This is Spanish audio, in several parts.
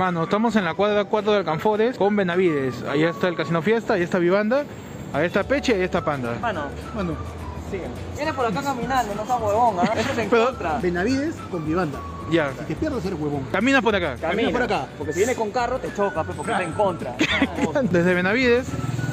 Mano, estamos en la cuadra 4 de Alcanfores con Benavides. Ahí está el Casino Fiesta, ahí está Vivanda, ahí está Peche y ahí está Panda. Mano, Mano, sigue. Viene por acá caminando, no seas huevón, ¿ah? Eso se Pero- encuentra. Benavides con Vivanda. ya. Si te pierdes, eres huevón. Camina por acá. Camina por acá. Porque si viene con carro te choca, pues, porque está en contra. Desde Benavides,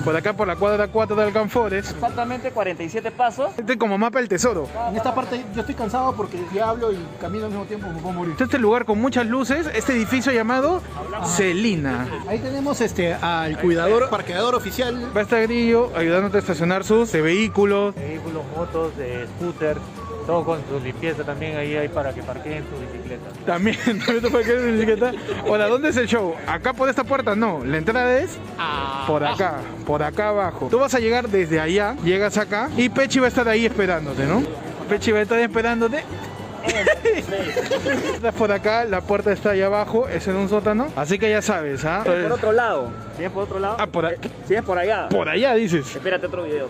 por acá por la cuadra 4 de Alcanfores. Exactamente 47 pasos. Este es como mapa del tesoro. En esta parte yo estoy cansado porque si hablo y camino al mismo tiempo me puedo morir. Este es el lugar con muchas luces, este edificio llamado Celina. Ahí tenemos este al cuidador, parqueador oficial. Va a estar Grillo ayudándote a estacionar sus vehículos. vehículos, motos, de scooter, todo con su limpieza también ahí hay para que parqueen su bicicleta. También, también te quedar en bicicleta. Hola, ¿dónde es el show? ¿Acá por esta puerta? No, la entrada es por acá, por acá abajo. Tú vas a llegar desde allá, llegas acá y Pechi va a estar ahí esperándote, ¿no? Pechi va a estar esperándote. Estás por acá, la puerta está ahí abajo, es en un sótano, así que ya sabes, ¿ah? Por otro lado. Si es por otro lado. Ah, por, a- Si es por allá. por allá dices. Espérate otro video.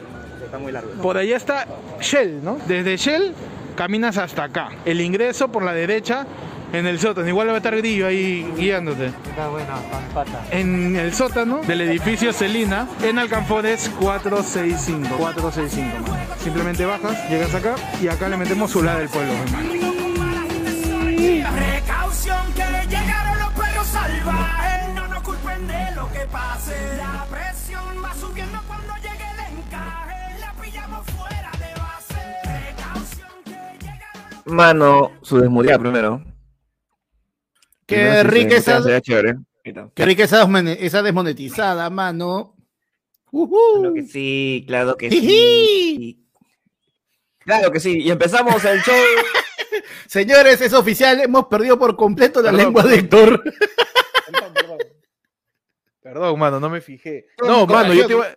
Está muy largo. Por allá está Shell, ¿no? Desde Shell caminas hasta acá. El ingreso por la derecha en el sótano. Igual va a estar Grillo ahí guiándote. Está buena, pata. En el sótano del edificio Celina, en Alcanfores 465. 465, man. Simplemente bajas, llegas acá y acá le metemos su lado del pueblo, hermano. Precaución que llegaron los perros salvajes, no nos culpen de lo que pase. La presión va subiendo Mano, su desmuteada primero. Qué está. Qué rica esa, desmone- esa desmonetizada, mano. Ujú. Claro que sí, claro que Jiji. sí. Claro que sí. Y empezamos el show. Señores, es oficial, hemos perdido por completo la Perdón, lengua de perdón. Héctor. Perdón, perdón. Perdón, mano, no me fijé. No, mano, yo corajosos. te iba,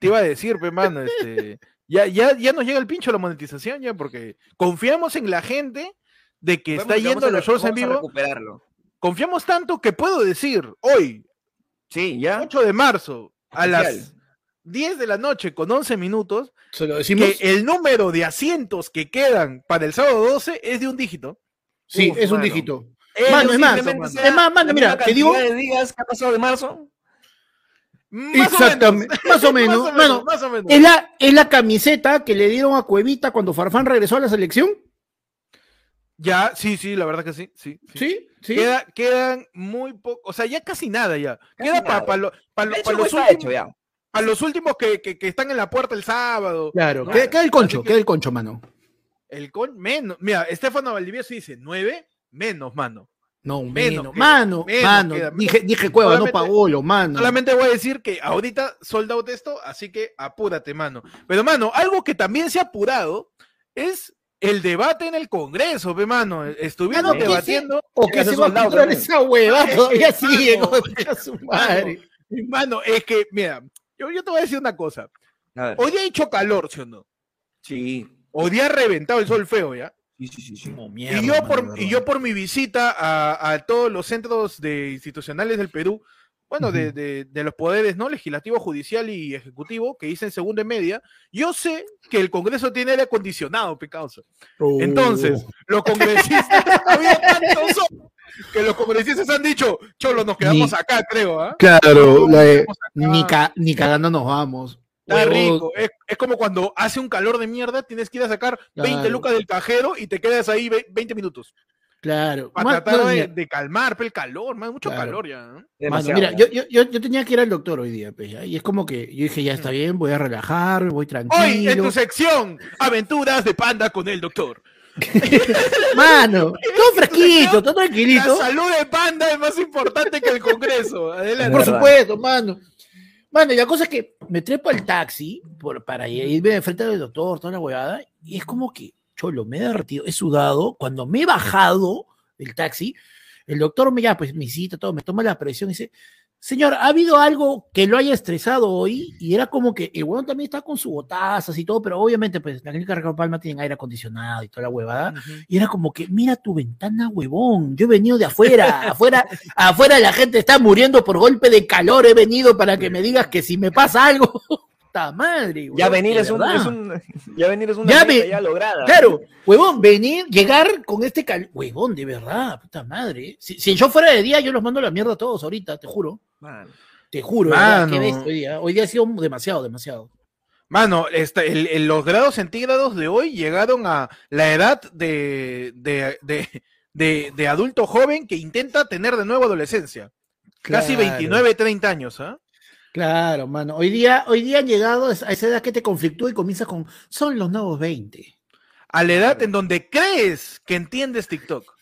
te iba a decir, pe, mano, este, ya, ya, ya nos llega el pincho la monetización, ya, porque confiamos en la gente de que está yendo a los shows en vivo. recuperarlo. Confiamos tanto que puedo decir hoy, Sí, ya. 8 de marzo, a las Oficial. 10 de la noche con 11 minutos, Se lo decimos. que el número de asientos que quedan para el sábado 12 es de un dígito. Sí, Uf, es un mano. dígito. Eh, Mano, es más, Es más, mano, mira, te digo- de días que ha pasado de marzo. Más Exactamente, más o menos, Más o mano. menos, más o menos. Es la, es la camiseta que le dieron a Cuevita cuando Farfán regresó a la selección. Ya, sí, sí, la verdad que sí, sí. sí. Sí, sí. Queda- quedan muy poco, o sea, ya casi nada ya. Queda para De hecho, los, últimos, hecho ya. pa' los últimos que, que- que están en la puerta el sábado. Claro, ¿no? queda, queda el concho, que queda el concho, mano. El con menos. Mira, Estefano Valdivieso dice nueve menos, mano. No, Menos menos, mano, menos mano. queda. Dije, dije Cueva, no Solamente- Paolo, mano. Solamente voy a decir que ahorita sold out esto, así que apúrate, mano. Pero, mano, algo que también se ha apurado es el debate en el Congreso, ve, mano. Estuvieron Mano, ¿qué debatiendo. O que se va a también. esa hueva, todavía Mano, sigue, como a su madre. Mano, mano, es que, mira, yo, yo te voy a decir una cosa. Hoy día ha hecho calor, ¿sí o no? Sí. Hoy día ha reventado el sol feo, ¿ya? Sí, sí, sí, sí. y, yo por, y yo por mi visita a, a todos los centros de institucionales del Perú, bueno, de, de- de los poderes no legislativo, judicial y ejecutivo, que hice en segunda y media, yo sé que el Congreso tiene aire acondicionado, pecausa. Entonces, Oh. los congresistas, había tantos que los congresistas han dicho, cholo, nos quedamos Ni- acá, creo, ¿ah? Claro, la acá. ni, ca- ni cagando nos vamos. Está rico. Es, es como cuando hace un calor de mierda, tienes que ir a sacar 20 Claro. lucas del cajero y te quedas ahí ve- 20 minutos. Claro. Para tratar no, de, calmar pe, el calor, man, mucho Claro. calor ya. ¿no? mano, mira, yo, yo, yo, yo tenía que ir al doctor hoy día, pues, ¿ya? y es como que yo dije, ya está bien, voy a relajar, voy Hoy en tranquilo. tu sección, aventuras de panda con el doctor. Mano, todo fresquito, todo La tranquilito. salud de panda es más importante que el Congreso. Adelante. Por supuesto, mano. Mano, y la cosa es que me trepo al taxi por, para irme de frente del doctor, toda la huevada, y es como que, cholo, me he derretido, he sudado. Cuando me he bajado del taxi, el doctor me ya, pues mi cita, todo, me toma la presión y dice, señor, ¿ha habido algo que lo haya estresado hoy? Y era como que el huevón también está con su botazas y todo, pero obviamente, pues la clínica Ricardo Palma tiene aire acondicionado y toda la huevada. Y era como que, mira tu ventana, huevón. Yo he venido de afuera. afuera, afuera la gente está muriendo por golpe de calor. He venido para que me digas que si me pasa algo. puta madre, Ya huevón, venir de es un, verdad. es un- ya venir es una Ya ve- ya lograda. Claro, huevón, venir, llegar con este cal... Huevón, de verdad, puta madre. Si, si yo fuera de día, yo los mando a la mierda a todos ahorita, te juro. Man. Te juro, de verdad, ¿qué Mano. ves hoy día? Hoy día ha sido demasiado, demasiado. Mano, esta- el- el- los grados centígrados de hoy llegaron a la edad de, de, de, de- de adulto joven que intenta tener de nuevo adolescencia. Casi Claro. 29, 30 años, ¿ah? Claro, mano. Hoy día, hoy día han llegado a esa edad que te conflictúa y comienza con, son los nuevos 20. A la edad en donde crees que entiendes TikTok.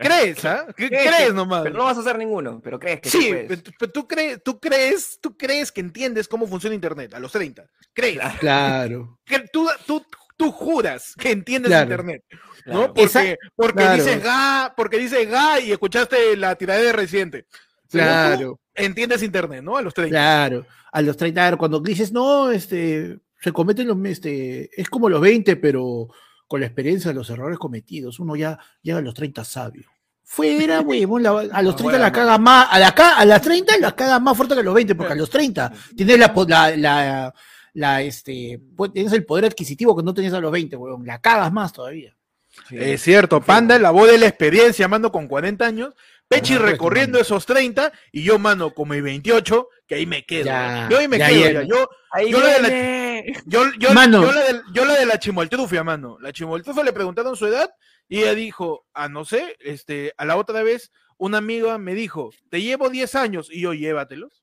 ¿Crees, ah? ¿Qué Crees crees que- nomás? Pero no vas a hacer ninguno, pero crees que Sí, sí puedes. pero tú- crees, tú crees, tú crees que entiendes cómo funciona Internet a los 30. ¿Crees? Claro. Que tú, tú, tú juras que entiendes Claro. Internet. Claro. ¿no? Porque, Esa- porque claro. dices ga, porque dices ga y escuchaste la tirada de reciente. Claro, entiendes internet, ¿no? A los 30. claro. A los 30, años, cuando dices, no, este, se cometen los, este, es como los 20, pero con la experiencia de los errores cometidos, uno ya llega a los 30 sabio. Fuera, huevón, la- a los 30 la caga más, a, la, a las 30 la caga más fuerte que a los 20, porque a los 30 tienes la, po- la, la, la, este, pues, tienes el poder adquisitivo que no tenías a los 20, huevón, la cagas más todavía. Sí. Es cierto, Panda, la voz de la experiencia, mando con 40 años. Pechi supuesto, recorriendo esos 30 y yo, mano, con mis 28, que ahí me quedo. Ya, yo ahí me ya, quedo. ya. Yo, Ahí yo la-. Yo, yo, Mano. yo la de, yo la de la chimoltrufia, mano. La chimoltrufia le preguntaron su edad y ella dijo, ah, no sé, este, a la otra vez, una amiga me dijo, te llevo 10 años y yo, llévatelos.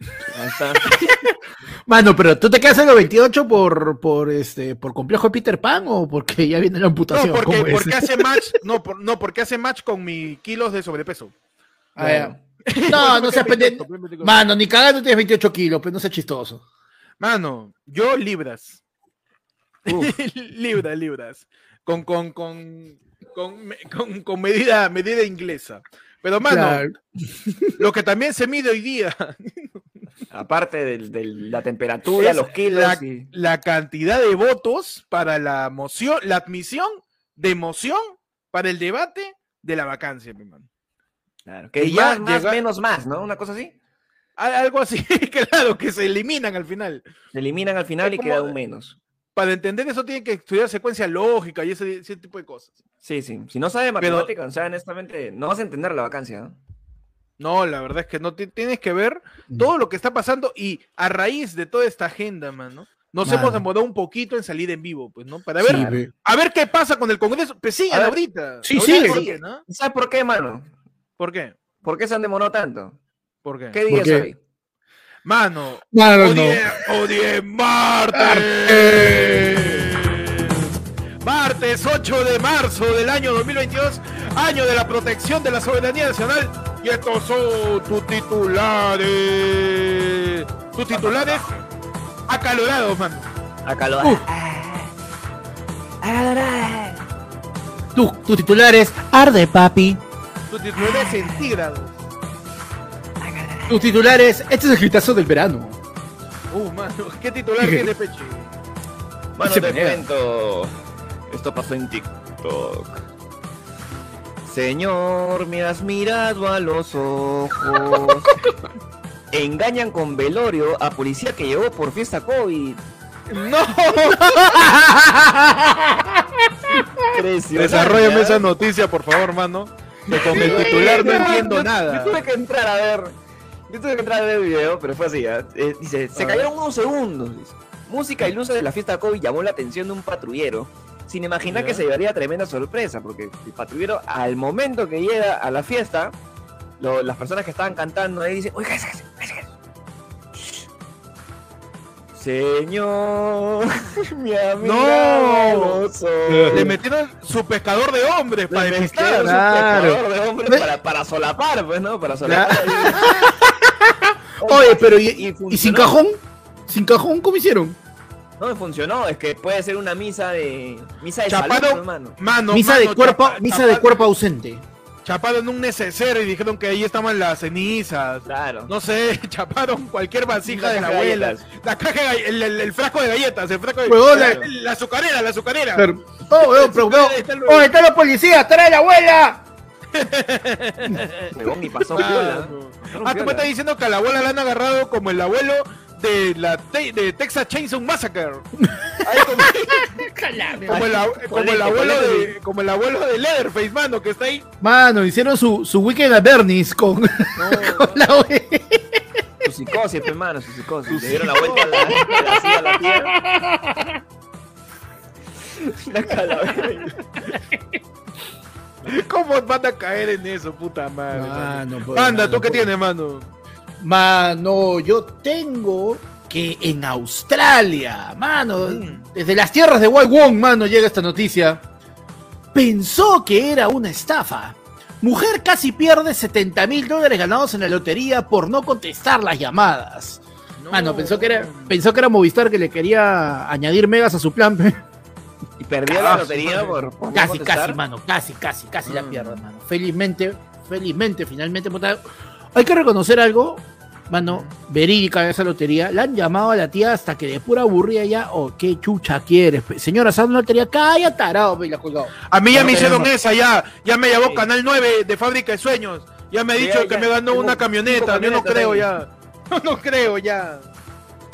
Mano, pero tú te quedas en los 28 por, por, este, por complejo de Peter Pan o porque ya viene la amputación. No, porque, porque hace match, no, por- no, porque hace match con mis kilos de sobrepeso. Ah. No, no seas pendejo. pendejo. Mano, ni cagando tienes 28 kilos, pero no seas chistoso. Mano, yo libras. libras, libras. Con, con, con, con, con- con medida, medida inglesa. Pero, mano, Claro. lo que también se mide hoy día Aparte de, de la temperatura, es los kilos. la, y- la cantidad de votos para la moción, la admisión de moción para el debate de la vacancia, mi hermano. Claro, que Y ya más, más, llega- menos, más, ¿no? Una cosa así. Al- Algo así, claro, que se eliminan al final. Se eliminan al final Es y como- queda un menos. Para entender eso tienen que estudiar secuencia lógica y ese, ese tipo de cosas. Sí, sí. Si no sabes Pero- matemáticas, o sea, honestamente, no vas a entender la vacancia, ¿no? No, la verdad es que no ti- tienes que ver Mm. todo lo que está pasando y a raíz de toda esta agenda, mano, nos Mano. hemos demorado un poquito en salir en vivo, pues, ¿no? Para Sí, ver, ve. a ver qué pasa con el Congreso. Pues ahorita. Sí, ahorita sigue. ¿Por qué, no? ¿Sabes por qué, mano? ¿Por qué? ¿Por qué se han demorado tanto? ¿Por qué? ¿Qué día es qué? hoy? Mano, Mano, hoy no. martes. Martes 8 de marzo del año 2022, año de la protección de la soberanía nacional. Y estos son tus titulares. Tus titulares acalorados, mano. Acalorado. Tu, tu titular es Arde, papi. Tus titulares centígrados. Tu titular es Este es el gritazo del verano. Uh, mano, ¿qué titular tiene Peche? Bueno, Se te cuento. Esto pasó en TikTok. Señor, me has mirado a los ojos. Engañan con velorio a policía que llegó por fiesta COVID. ¡No! Impresionante, Desarrollame ¿ah? esa noticia, por favor, mano. Que con el titular no entiendo nada. Yo tuve que entrar a ver. Yo tuve que entrar a ver el video, pero fue así. ¿ah? Eh, dice, se cayeron unos segundos. dice. Música y luces de la fiesta COVID llamó la atención de un patrullero. Sin imaginar que se llevaría tremenda sorpresa, porque el patrullero, al momento que llega a la fiesta, lo- las personas que estaban cantando ahí dicen: Oiga, cállese, cállese, cállese". Shh. Señor, mi amigo. No. Le metieron su pescador de hombres para Para despistar. Claro. de hombres para, para solapar, pues, ¿no? Para solapar. Oye, pero ¿y, Y sin cajón? ¿Sin cajón cómo hicieron? No me funcionó, es que puede ser una misa de. Misa de Chapado. hermano. Mano, misa mano, de cuerpo, chapa- misa de cuerpo ausente. Chapado en un neceser y dijeron que ahí estaban las cenizas. Claro. No sé, chaparon cualquier vasija de la abuela. galletas. La caja el, el- el frasco de galletas, el frasco de Huevón, la, la- la azucarera, la azucarera. Pero, oh, weón, pero, weón, el- ¡Oh, está la policía! ¡Trae la abuela! Huevón, y pasó piola. Ah, tú me estás diciendo que a la abuela la han agarrado como el abuelo de la te- de Texas Chainsaw Massacre. Ahí como, como el, como abuelo de como el abuelo de Leatherface, mano, que está ahí. Mano, hicieron su, su weekend at Bernie's con, con la Su psicosis, pe, mano, su psicosis. Le dieron la vuelta a la, a la silla a la tía. Una calavera. ¿Cómo van a caer en eso, puta madre? mano? Mano, mano, ¿tú qué tienes, mano? Mano, yo tengo que en Australia, mano, desde las tierras de Wai Wong, mano, llega esta noticia. Pensó que era una estafa. Mujer casi pierde 70 mil dólares ganados en la lotería por no contestar las llamadas. Mano, pensó que era, pensó que era Movistar que le quería añadir megas a su plan. Y perdió la lotería por, por Casi, casi, mano, casi, casi, casi la Mm. pierde, mano. Felizmente, felizmente, finalmente. Hay que reconocer algo, mano, verídica de esa lotería. La han llamado a la tía hasta que de pura aburrida ya, oh, qué chucha quieres. pe. Señora, ¿sabes una lotería? Calla, tarado, pe, la colgado. A mí ya No me hicieron esa, ya. Ya me llamó Sí. Canal 9 de Fábrica de Sueños. Ya me ha dicho ya, que ya. me ganó una camioneta. Yo no creo ahí. ya. No creo ya.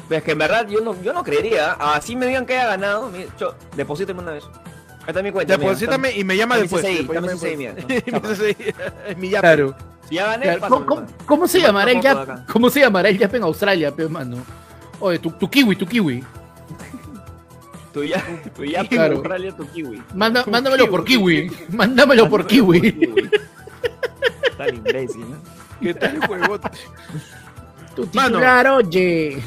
Pero es que en verdad yo no, yo no creería. Así me digan que haya ganado. Yo, deposíteme una vez. Ahí está mi cuenta. Deposítame y me llama después. Mi yape. Claro. Si ya gané, Claro, ¿Cómo, cómo- se llamará el yap? ¿Cómo se llamará el yap en Australia, pe, mano? Oye, tu, tu kiwi, tu kiwi. Tu ya, tu ya, Claro. Australia, tu kiwi. Manda- mándamelo por kiwi. Mándamelo por kiwi. Está el imbécil, ¿no? ¿Qué tal, huevón? Tu Mano. titular, oye.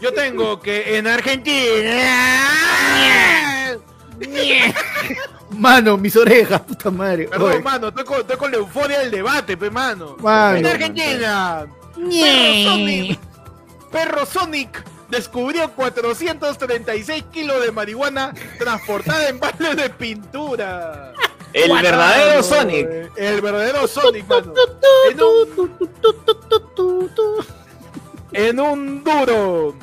Yo tengo que en Argentina. Mano, mis orejas, puta madre. Perdón, Oye, mano, estoy con, estoy con la euforia del debate, pe, mano. Mano. En Argentina, Perro Sonic, Perro Sonic descubrió 436 kilos de marihuana transportada en baldes de pintura. El verdadero Mano, Sonic. eh, El verdadero Sonic, mano. En un, en un duro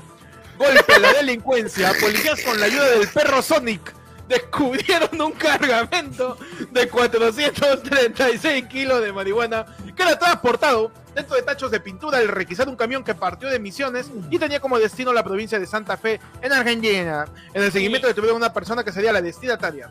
golpe a la delincuencia, policías con la ayuda del perro Sonic descubrieron un cargamento de 436 kilos de marihuana que era transportado dentro de tachos de pintura al requisar un camión que partió de Misiones y tenía como destino la provincia de Santa Fe en Argentina. En el seguimiento detuvieron a una persona que sería la destinataria.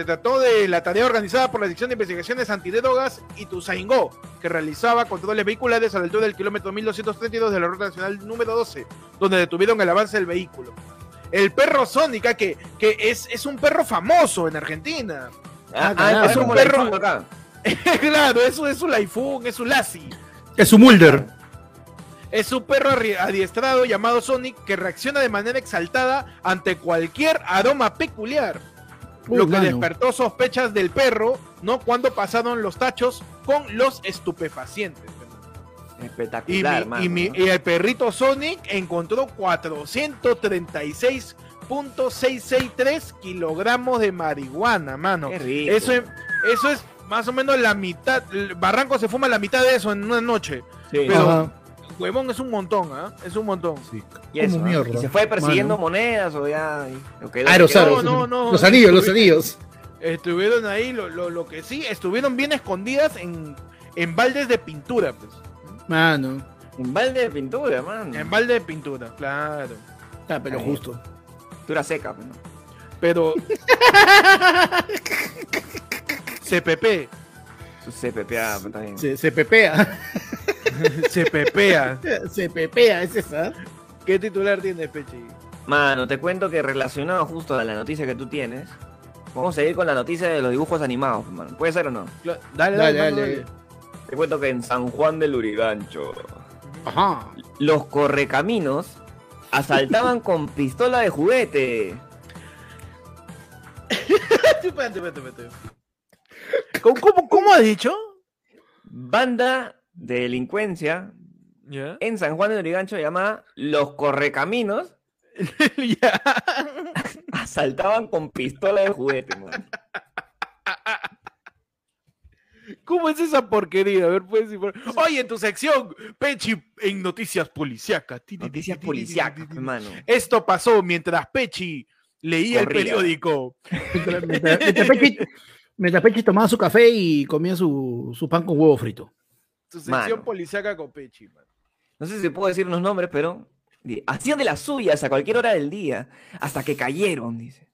Se trató de la tarea organizada por la Dirección de Investigaciones Antidrogas y Tuzaingó, que realizaba controles vehiculares a la altura del kilómetro 1232 de la ruta nacional número 12, donde detuvieron el avance del vehículo. El perro Sónica, que, que es, es un perro famoso en Argentina. Ah, carajo. ah, Es un como perro- acá. claro, eso es un Laifun, es un Lassie. Es su Mulder. Es un perro adiestrado llamado Sonic que reacciona de manera exaltada ante cualquier aroma peculiar. Uy, lo que mano. despertó sospechas del perro, ¿no? Cuando pasaron los tachos con los estupefacientes. Y, Espectacular, mi- mano, y mi- ¿no? y el perrito Sonic encontró 436.663 kilogramos de marihuana, mano. Qué rico. Eso, es- eso es más o menos la mitad. Barranco se fuma la mitad de eso en una noche. Sí. pero- Ajá. Huevón, es un montón, ¿ah? Es un montón. y, eso, ¿ah? mierda. ¿Y se fue persiguiendo Mano. monedas o ya. y- o quedó- Aerosaros. quedó- No, no, no. Los anillos, los anillos. Estuvieron ahí, lo, lo, lo que sí, estuvieron bien escondidas en, en baldes de pintura, pues. Mano. En balde de pintura, mano. En balde de pintura, claro. Está, pero justo. Pintura seca, pues, ¿no? Pero. CPP. CPPA, está bien. Se, pepea. Se pepea. es esa. ¿Qué titular tiene, Pechi? Mano, te cuento que relacionado justo a la noticia que tú tienes, vamos a ir con la noticia de los dibujos animados, mano. ¿Puede ser o no? Cla- Dale, Dale, dale, dale. dale. Te cuento que en San Juan del Urigancho, Ajá. los correcaminos asaltaban con pistola de juguete. Espérate, espérate, espérate. ¿Cómo, cómo, cómo has dicho? Banda de delincuencia en San Juan del Urigancho llamada Los Correcaminos asaltaban con pistola de juguete, mano. ¿Cómo es esa porquería? A ver, puedes Oye, en tu sección, Pechi, en noticias policíacas. Noticias policíacas, hermano. Esto pasó mientras Pechi leía Corría. el periódico. Mientras, mientras- mientras Pechi, mientras Pechi tomaba su café y comía su, su pan con huevo frito. Tu sección Mano. policíaca con Pechi, man. No sé si puedo decir unos nombres, pero Hacían de las suyas a cualquier hora del día, hasta que cayeron, dice.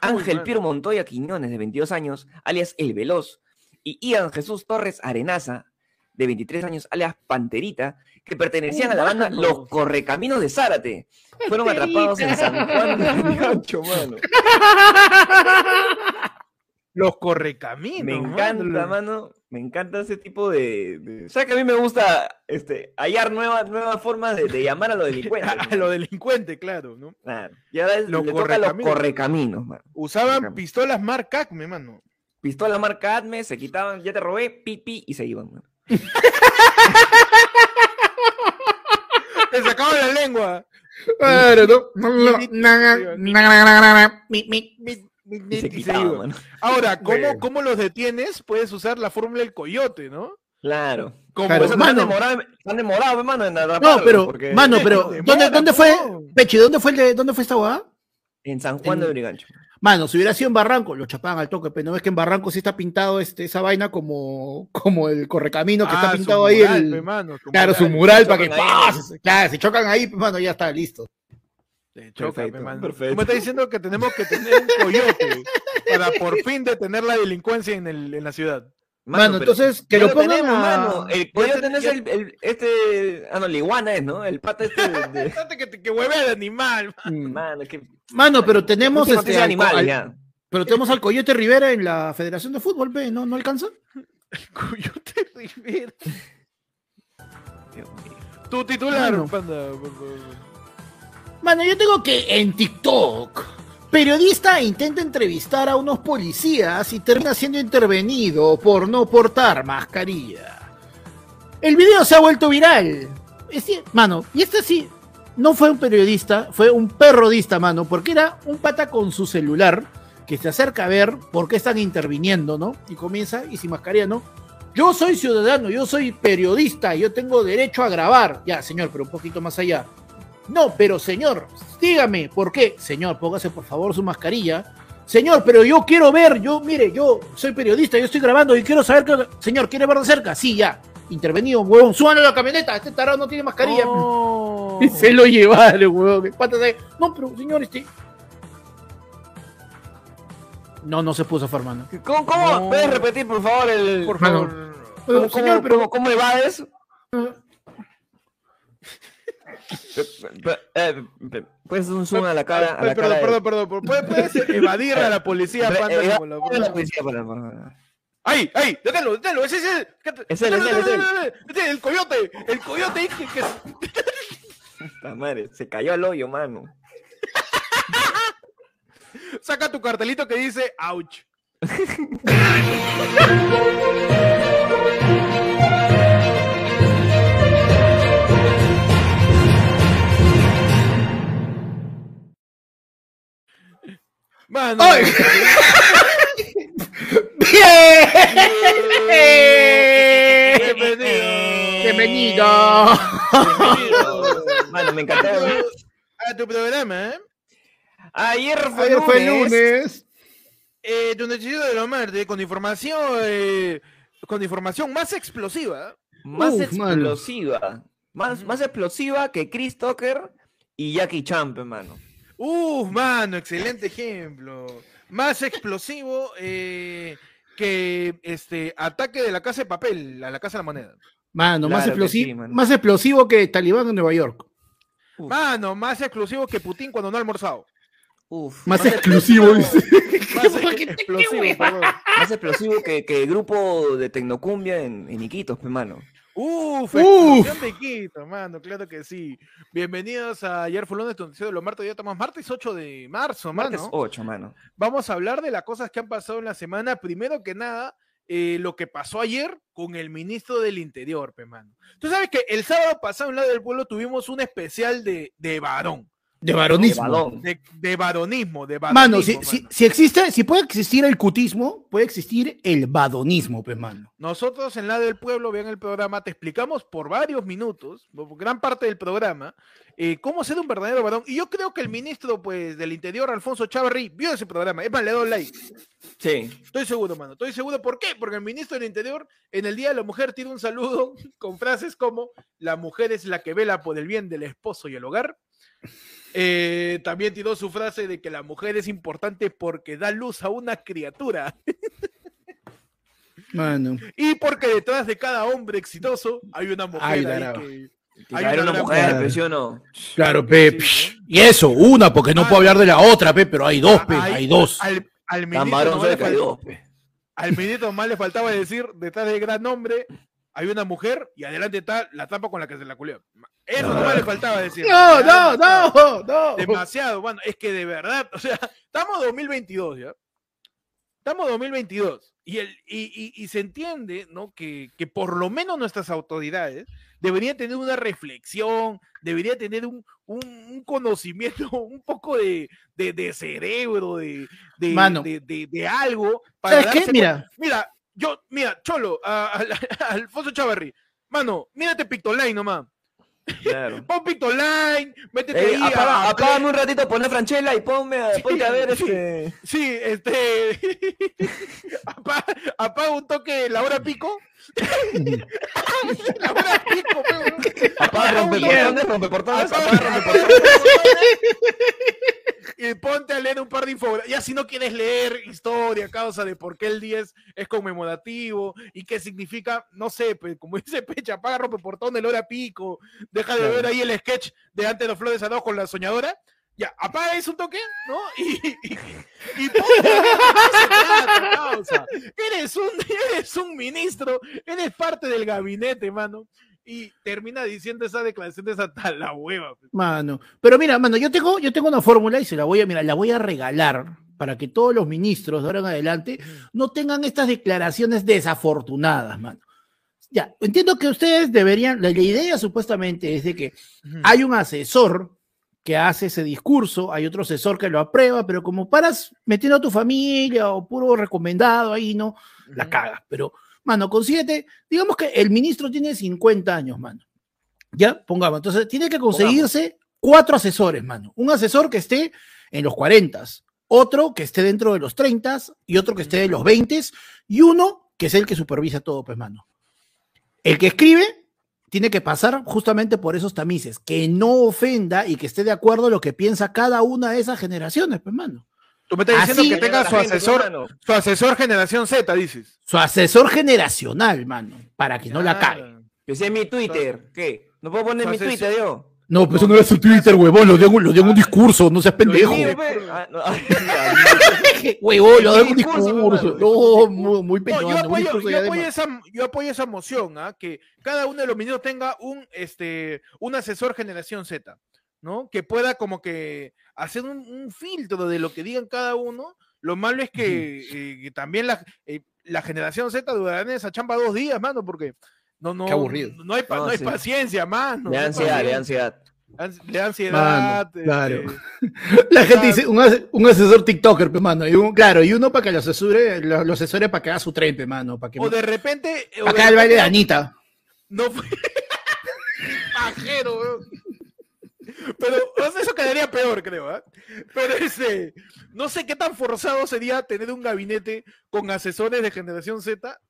Ángel mano. Piero Montoya Quiñones, de 22 años, alias El Veloz, y Ian Jesús Torres Arenaza, de 23 años, alias Panterita, que pertenecían Uh, a la banda mano. Los Correcaminos de Zárate. Fueron atrapados en San Juan de Gancho, mano. Los correcaminos. Me mano. encanta, mano. Me encanta ese tipo de. de... ¿Sabes que a mí me gusta este, hallar nuevas, nuevas formas de, de llamar a los delincuentes? A lo delincuente, claro, ¿no? Claro. Y ahora es- Los le toca los correcaminos. mano. Usaban Correcaminos. pistolas Mark Acme, mano. Pistola marca Atme, se quitaban, ya te robé, pipi, y se iban, mano. Te sacaban la lengua. Claro, ¿no? Se se mano. Ahora, ¿cómo, Bueno. ¿cómo los detienes? Puedes usar la fórmula del coyote, ¿no? Claro. Como Claro, eso mano. demorados, están demorados, hermano, en No, atraparlos, pero, porque- mano, pero, Demora, ¿dónde, dónde fue. Pechi, dónde fue, el de- dónde fue esta hueá? En San Juan de Brigancho. Mano, si hubiera sido en Barranco, lo chapaban al toque, pero no ves que en Barranco sí está pintado este, esa vaina como, como el correcamino que Ah, está su pintado ahí. el- pe, mano, su claro, su mural. para que chocan ahí, ¡pah! ¿no? se- Claro, si chocan ahí, mano, ya está listo. Perfecto, pe, mano. perfecto. Tú me estás diciendo que tenemos que tener un coyote para por fin detener la delincuencia en, el, en la ciudad. Mano, pero entonces, que lo pongan tenemos, a- mano. El coyote te- no es ya- el, el- este. Ah, no, la iguana es, ¿no? El pata este de. de- que, te- que hueve de animal. man. Mano, que. Mano, pero tenemos Última este, animal, al- ya. pero tenemos al Coyote Rivera en la Federación de Fútbol, pe, ¿no? ¿No alcanza? Coyote Rivera. Dios mío. Tu titular, Mano. panda, por favor. Mano, yo tengo que en TikTok, periodista intenta entrevistar a unos policías y termina siendo intervenido por no portar mascarilla. El video se ha vuelto viral. Este- mano, y este sí, no fue un periodista, fue un perrodista, mano, porque era un pata con su celular que se acerca a ver por qué están interviniendo, ¿no? Y comienza, y sin mascarilla, ¿no? Yo soy ciudadano, yo soy periodista, yo tengo derecho a grabar. Ya, señor, pero un poquito más allá. No, pero señor, dígame, ¿por qué? Señor, póngase por favor su mascarilla. Señor, pero yo quiero ver, yo, mire, yo soy periodista, yo estoy grabando y quiero saber que... Señor, ¿quiere ver de cerca? Sí, ya. Intervenido, huevón, súbanle a la camioneta, este tarado no tiene mascarilla. No. Y se lo llevaron, huevón. No, pero señor, este... No, no se puso mano. ¿Cómo, cómo? No. ¿Puedes repetir, por favor, el. Por favor. Pero, ¿Cómo, señor, cómo- pero... cómo- evades? Eh, eh, Puedes un zoom a la cara. A la Ay, perdón, cara perdón, perdón, perdón. ¿Puedes, puedes evadir a la policía, panda, eh, como la- la policía Ahí, ahí, deténlo, deténlo, ese es el. Es él, es él, es. Este, El coyote, el coyote Puta madre, se cayó al hoyo, mano. saca tu cartelito que dice ouch. Mano, ¡Ay! ¡Bien! bienvenido. Bienvenido. Mano, me encantó. a tu programa, ¿eh? Ayer fue Ayer fue lunes. lunes. Eh, tu noticiero de lo Marte con información, eh, con información más explosiva. Más Uf, mano. explosiva. Más, más explosiva que Chris Tucker y Jackie Chan, hermano. Uf, mano, excelente ejemplo. Más explosivo eh, que este ataque de la casa de papel a la casa de la moneda. Mano, más, Claro explosivo, sí, mano. más explosivo que Talibán en Nueva York. Uf. Mano, más explosivo que Putin cuando no ha almorzado. Uf, Más exclusivo, dice. Más explosivo, perdón. más explosivo que, que el grupo de Tecnocumbia en, en Iquitos, hermano. Uf, Uf. de Quito, mano, claro que sí. Bienvenidos a Ayer fue lunes, tu noticiero de los martes, ya estamos martes 8 de marzo, Martes mano. 8, mano. Vamos a hablar de las cosas que han pasado en la semana. Primero que nada, eh, lo que pasó ayer con el ministro del Interior, pe mano. Tú sabes que el sábado pasado en lado del pueblo tuvimos un especial de, de varón. De varonismo. De, de varonismo, de varonismo. Mano, si, mano. si, si existe, si puede existir el cutismo, puede existir el vadonismo, pues, mano. Nosotros en la del pueblo, vean el programa, te explicamos por varios minutos, por gran parte del programa, eh, cómo ser un verdadero varón. Y yo creo que el ministro pues, del Interior, Alfonso Chavarri, vio ese programa. Es más, le doy like. Sí. Estoy seguro, mano. Estoy seguro. ¿Por qué? Porque el ministro del Interior, en el Día de la Mujer, tiene un saludo con frases como: La mujer es la que vela por el bien del esposo y el hogar. Eh, también tiró su frase de que la mujer es importante porque da luz a una criatura. Mano. Y porque detrás de cada hombre exitoso hay una mujer Ay, ahí que. Hay una mujer, mujer. pero ¿sí o no? Claro, pe. Sí, psh, Y eso, una, porque no puedo hablar de la otra, pe, pero hay dos, pe, Ahí, hay dos. Al, al ministro le dos, al ministro más le faltaba decir, detrás del gran hombre hay una mujer y adelante está la trampa con la que se la culió. Eso nomás le faltaba decir. No, no, no, no. Demasiado, bueno, es que de verdad, o sea, estamos 2022, ¿ya? Estamos 2022 y, el, y, y- y se entiende, ¿no? Que, que por lo menos nuestras autoridades deberían tener una reflexión, deberían tener un, un- un conocimiento, un poco de, de- de cerebro, de, de, Mano. de, algo. ¿Sabes qué? Mira. Mira, yo, mira, Cholo, a, a- a Alfonso Chavarri, mano, mírate Pictoline nomás. Claro. Pon Pictoline, métete Ey, ahí. apaga- apágame un ratito, ponle Franchella y ponme a, ponte a ver sí. este. Sí, este. apaga, apaga un toque la hora pico. la hora pico, pe, Apaga rompe un toque- portones, rompe portones, apaga- apaga rompe apaga portones. Y ponte a leer un par de infografías. Ya si no quieres leer historia, causa de por qué el 10 es conmemorativo y qué significa, no sé, pues, como dice Pecha, apaga rompe portón el hora pico, deja de Claro. ver ahí el sketch de antes de los flores Adaos con la soñadora. Ya, apaga eso un toque, ¿no? Y, y, y ponte a causa. Eres un, eres un ministro, eres parte del gabinete, mano. Y termina diciendo esa declaración de hasta la hueva. pues. Mano, pero mira, mano, yo tengo, yo tengo una fórmula y se la voy a, mira, la voy a regalar para que todos los ministros de ahora en adelante no tengan estas declaraciones desafortunadas, mano. Ya, entiendo que ustedes deberían, la, la idea supuestamente es de que hay un asesor que hace ese discurso, hay otro asesor que lo aprueba, pero como paras metiendo a tu familia o puro recomendado ahí, ¿no? La cagas. Pero, mano, consíguete, digamos que el ministro tiene 50 años, mano. Ya, pongamos. Entonces, tiene que conseguirse cuatro asesores, mano. Un asesor que esté en los 40, otro que esté dentro de los 30 y otro que esté de los 20 y uno que es el que supervisa todo, pues, mano. El que escribe tiene que pasar justamente por esos tamices, que no ofenda y que esté de acuerdo a lo que piensa cada una de esas generaciones, pues, mano. Tú me estás diciendo Así- que tenga su asesor, su asesor generación Z, dices. Su asesor generacional, mano, para que no la cague. Que sea mi Twitter. ¿Qué? ¿No puedo poner mi Twitter yo? No, pues eso no era su Twitter, huevón, lo dio, en un- lo dio en un discurso, no seas pendejo. Ah, Huevón, lo dio en un discurso. No, muy, muy No, peñón, yo apoyo, yo esa, yo apoyo esa moción, ¿ah? que cada uno de los ministros tenga un, este, un asesor generación Z, ¿no? Que pueda como que hacer un, un filtro de lo que digan cada uno. Lo malo es que, eh, que también la, eh, la generación Z durará en esa chamba dos días, mano, porque no, no, Qué aburrido. no hay, pa- No, no hay sí. paciencia, mano. Le da ansiedad, le da ansiedad. Ans- Le da ansiedad. Mano, claro. este, La gente dice, un, ase- un asesor TikToker, pe, mano. Y un, claro, y uno para que lo asesore, lo, lo asesore para que haga su tren, mano. Para que, o de repente. o para que haga el baile de Anita. No fue. Pajero, weón. Pero eso quedaría peor, creo. ¿ah? Pero ese. No sé qué tan forzado sería tener un gabinete con asesores de generación Z.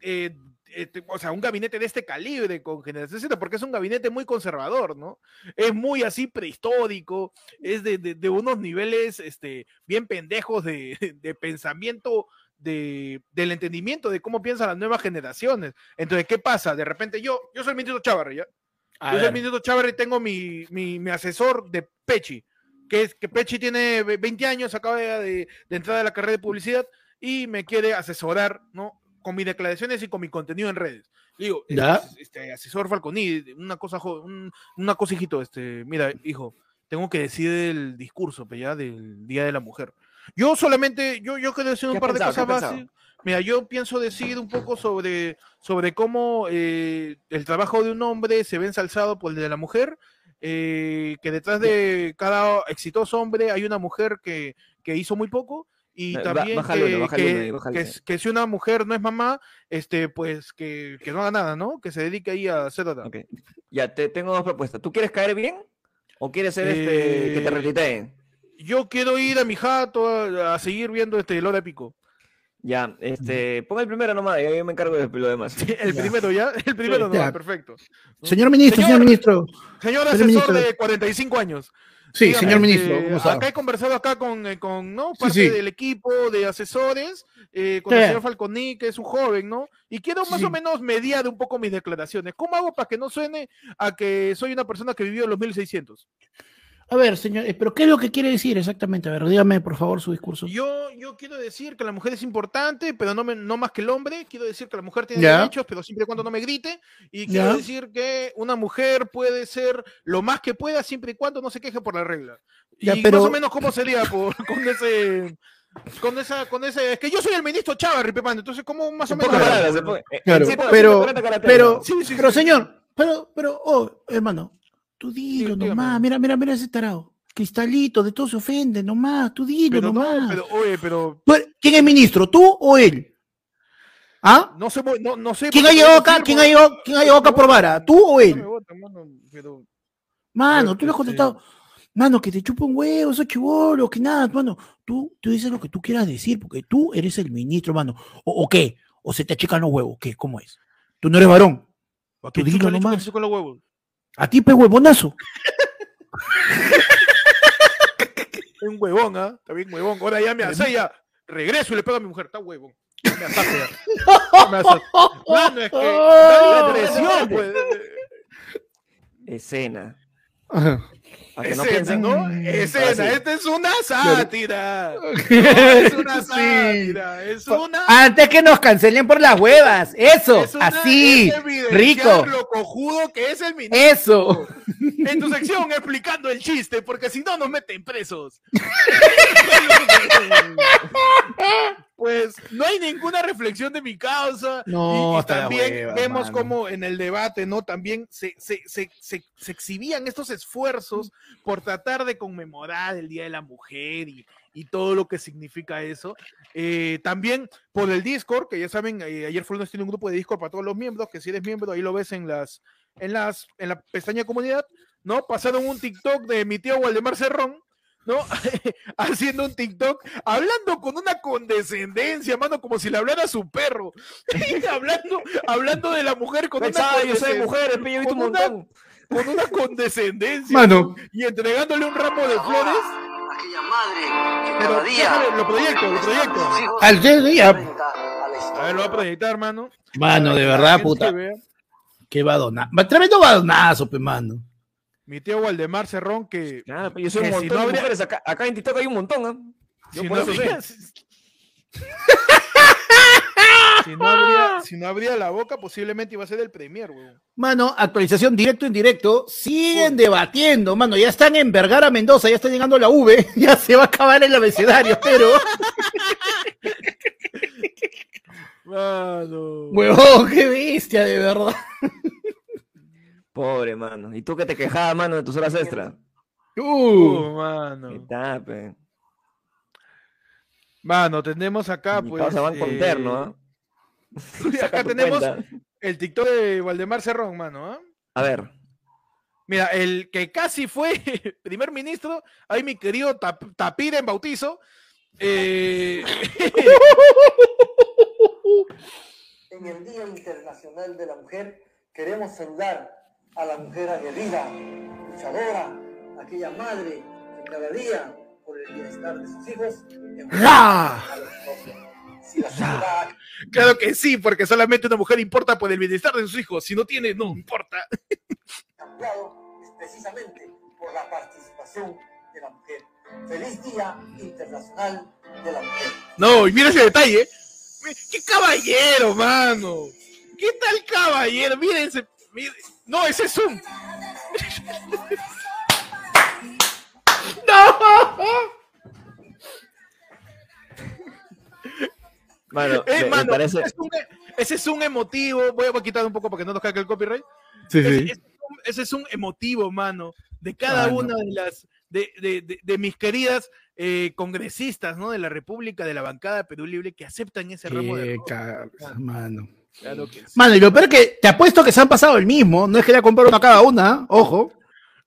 eh, este, o sea, un gabinete de este calibre con generación Z, porque es un gabinete muy conservador, ¿no? Es muy así prehistórico, es de, de- unos niveles este, bien pendejos de, de pensamiento, de, del entendimiento de cómo piensan las nuevas generaciones. Entonces, ¿qué pasa? De repente yo, yo soy ministro Chávarri. A yo soy ver. ministro Chávarri y tengo mi, mi, mi asesor de Pechi, que es que Pechi tiene ve- 20 años, acaba de, de entrar a la carrera de publicidad y me quiere asesorar, ¿no? Con mis declaraciones y con mi contenido en redes. Digo, Ya. este, este, asesor Falconi, una cosa, un- una cosa, hijito, este, mira, hijo, tengo que decir el discurso, pe, ya, del Día de la Mujer. Yo solamente, yo, yo quiero decir ¿Qué un par de pensado? ¿Qué cosas básicas. Mira, yo pienso decir un poco sobre, sobre cómo eh, el trabajo de un hombre se ve ensalzado por el de la mujer. eh, que detrás de cada exitoso hombre hay una mujer que, que hizo muy poco y Ba- también que, que- si una mujer no es mamá, este, pues que, que no haga nada, ¿no? Que se dedique ahí a hacer otra. Ok. Ya, te tengo dos propuestas. ¿Tú quieres caer bien o quieres ser este que te Eh, retuiteen? Yo quiero ir a mi jato a, a seguir viendo este Lora Pico. Ya, este, pon el primero nomás, y yo me encargo de lo demás. El Ya. primero ya, el primero no, Ya. perfecto. Señor ministro, señor, Señor- ministro. Señor Señor asesor ministro. de 45 años. Sí, Dígame, señor este, ministro. Acá he conversado acá con, eh, con ¿no? Sí, parte sí. del equipo de asesores, eh, con Sí. el señor Falconi, que es un joven, ¿no? Y quiero Sí, más sí. o menos mediar un poco mis declaraciones. ¿Cómo hago para que no suene a que soy una persona que vivió en los 1600? A ver, señor, eh, pero ¿qué es lo que quiere decir exactamente? A ver, dígame por favor su discurso. Yo, yo quiero decir que la mujer es importante, pero no, me- no más que el hombre. Quiero decir que la mujer tiene Ya. derechos, pero siempre y cuando no me grite. Y quiero Ya. decir que una mujer puede ser lo más que pueda, siempre y cuando no se queje por la regla. Ya, y pero- más o menos cómo sería por- con ese... Con esa, con ese, es que yo soy el ministro Chávez, Ripepano, entonces cómo más o En menos. eh, Claro, en ciento- pero- 140 caracteres, Pero, ¿no? Sí, sí, pero sí. señor, pero, pero, oh, hermano, tú dilo nomás, mira, mira, mira ese tarado. Cristalito, de todo se ofende, nomás, tú dilo Pero no, nomás. pero, oye, pero ¿Quién es ministro, tú o él? ¿Ah? no sé, no, no sé. ¿Quién ha llegado acá? ¿Quién ha llegado, quién ha llegado acá por vara? ¿Tú o él? mano, tú le has contestado, mano, que te chupa un huevo, esos chivolos, que nada, mano. Tú, tú dices lo que tú quieras decir, porque tú eres el ministro, mano. ¿O, o qué? ¿O se te achican los huevos? ¿Qué? ¿Cómo es? Tú no eres varón. ¿A Tú dilo nomás. con los huevos? A ti, pe huevonazo. Un huevón, ¿ah? Está bien huevón. Ahora ya me hace ya. Regreso y le pego a mi mujer. Está huevón. Ya me asaste ya. Ya me asaste. Mano, es que. Presión, pues. Escena. Ajá. Para que no piensen, ¿no? Escena. sí. Esta es una sátira. No, es una Sí. sátira. Es una. Antes que nos cancelen por las huevas. Eso, es una- así. es rico. lo cojudo que es el ministro. Eso. En tu sección explicando el chiste, porque si no nos meten presos. pues no hay ninguna reflexión de mi causa. No, y, y también hueva, vemos mano. como en el debate, ¿no? También se, se, se, se, se exhibían estos esfuerzos por tratar de conmemorar el Día de la Mujer y, y todo lo que significa eso. Eh, también por el Discord, que ya saben, eh, ayer Fulano tiene un grupo de Discord para todos los miembros, que si eres miembro, ahí lo ves en las, en las, en la pestaña comunidad, ¿no? Pasaron un TikTok de mi tío Waldemar Cerrón, ¿no? Haciendo un TikTok, hablando con una condescendencia, mano, como si le hablara a su perro. hablando, hablando de la mujer con una, yo soy mujer, un una-. Con una condescendencia. Mano. Y entregándole un ramo de flores. aquella madre que cada día déjame, lo proyecto, lo proyecto. Al día. a. A ver, lo va a proyectar, hermano. Mano, de que verdad, puta. vea. Qué badona. Tremendo badonazo, pe, mano. Mi tío Waldemar Cerrón, que Claro, pe, yo soy un Que si montón no de habría- mujeres. Acá, acá en TikTok hay un montón, ¿ah? Yo si por no, eso sé. si, no habría, si no abría la boca, posiblemente iba a ser el premier, weón. Mano, actualización directo en directo. Siguen debatiendo, mano. Ya están en Vergara, Mendoza. Ya está llegando la V. Ya se va a acabar el abecedario, pero. Mano. Huevón, qué bestia, de verdad. Pobre, mano. ¿Y tú que te quejabas, mano, de tus horas extra? Uh. Uh, mano. ¿Qué tal, pe? Mano, tenemos acá, Mi pues. van con eh, terno, ¿ah? Acá tenemos cuenta. el TikTok de Waldemar Cerrón, mano. ¿ah? A ver. Mira, el que casi fue primer ministro, ahí mi querido Tap- Tapira en bautizo. eh, En el Día Internacional de la Mujer queremos saludar a la mujer aguerrida, luchadora, aquella madre que cada día por el bienestar de sus hijos ¡Ra! a los propios. Si la claro que sí, porque solamente una mujer importa por el bienestar de sus hijos. Si no tiene, no importa. cambiado es precisamente por la participación de la mujer. Feliz Día Internacional de la Mujer. No, y mira ese detalle. ¡Qué caballero, mano! ¿Qué tal caballero? Miren ese. mire- No, ese es un. Eh, me- me mano, parece... ese, es un, ese es un emotivo. Voy a quitar un poco para que no nos caiga el copyright. Sí, Ese, ese es un- ese es un emotivo, mano, de cada Ah, una de las de, de- de- de mis queridas eh, congresistas, ¿no? De la República, de la bancada de Perú Libre, que aceptan ese ramo de rosas. cabeza, mano. Claro que sí. Mano, y lo peor es que te apuesto que se han pasado el mismo. No es que le comprar una cada una, ojo.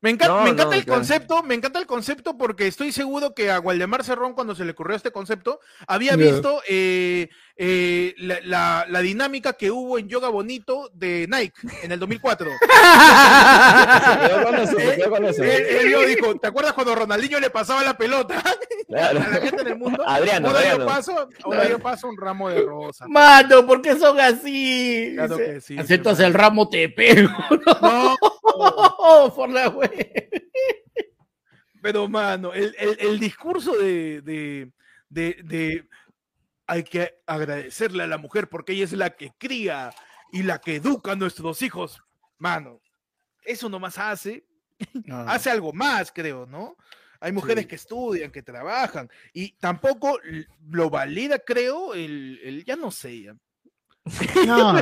Me encanta, No, me encanta no, el claro. concepto, me encanta el concepto porque estoy seguro que a Waldemar Cerrón, cuando se le ocurrió este concepto, había visto eh, eh, la, la- la dinámica que hubo en Yoga Bonito de Nike en el 2004. Me quedo con eso, me quedo con eso. él, dijo, ¿te acuerdas cuando Ronaldinho le pasaba la pelota Claro. a la gente en el mundo? Adriano, ahora yo paso, ahora yo paso un ramo de rosas. Mano, ¿por qué son así? Claro que sí, Aceptas sí, el ramo, te pego. No, por la wea. Pero, mano, el, el- el discurso de, de, de- de hay que agradecerle a la mujer porque ella es la que cría y la que educa a nuestros hijos. Mano, eso nomás hace, No. hace algo más, creo, ¿no? Hay mujeres Sí. que estudian, que trabajan, y tampoco lo valida, creo, el, el- ya no sé, ya. No,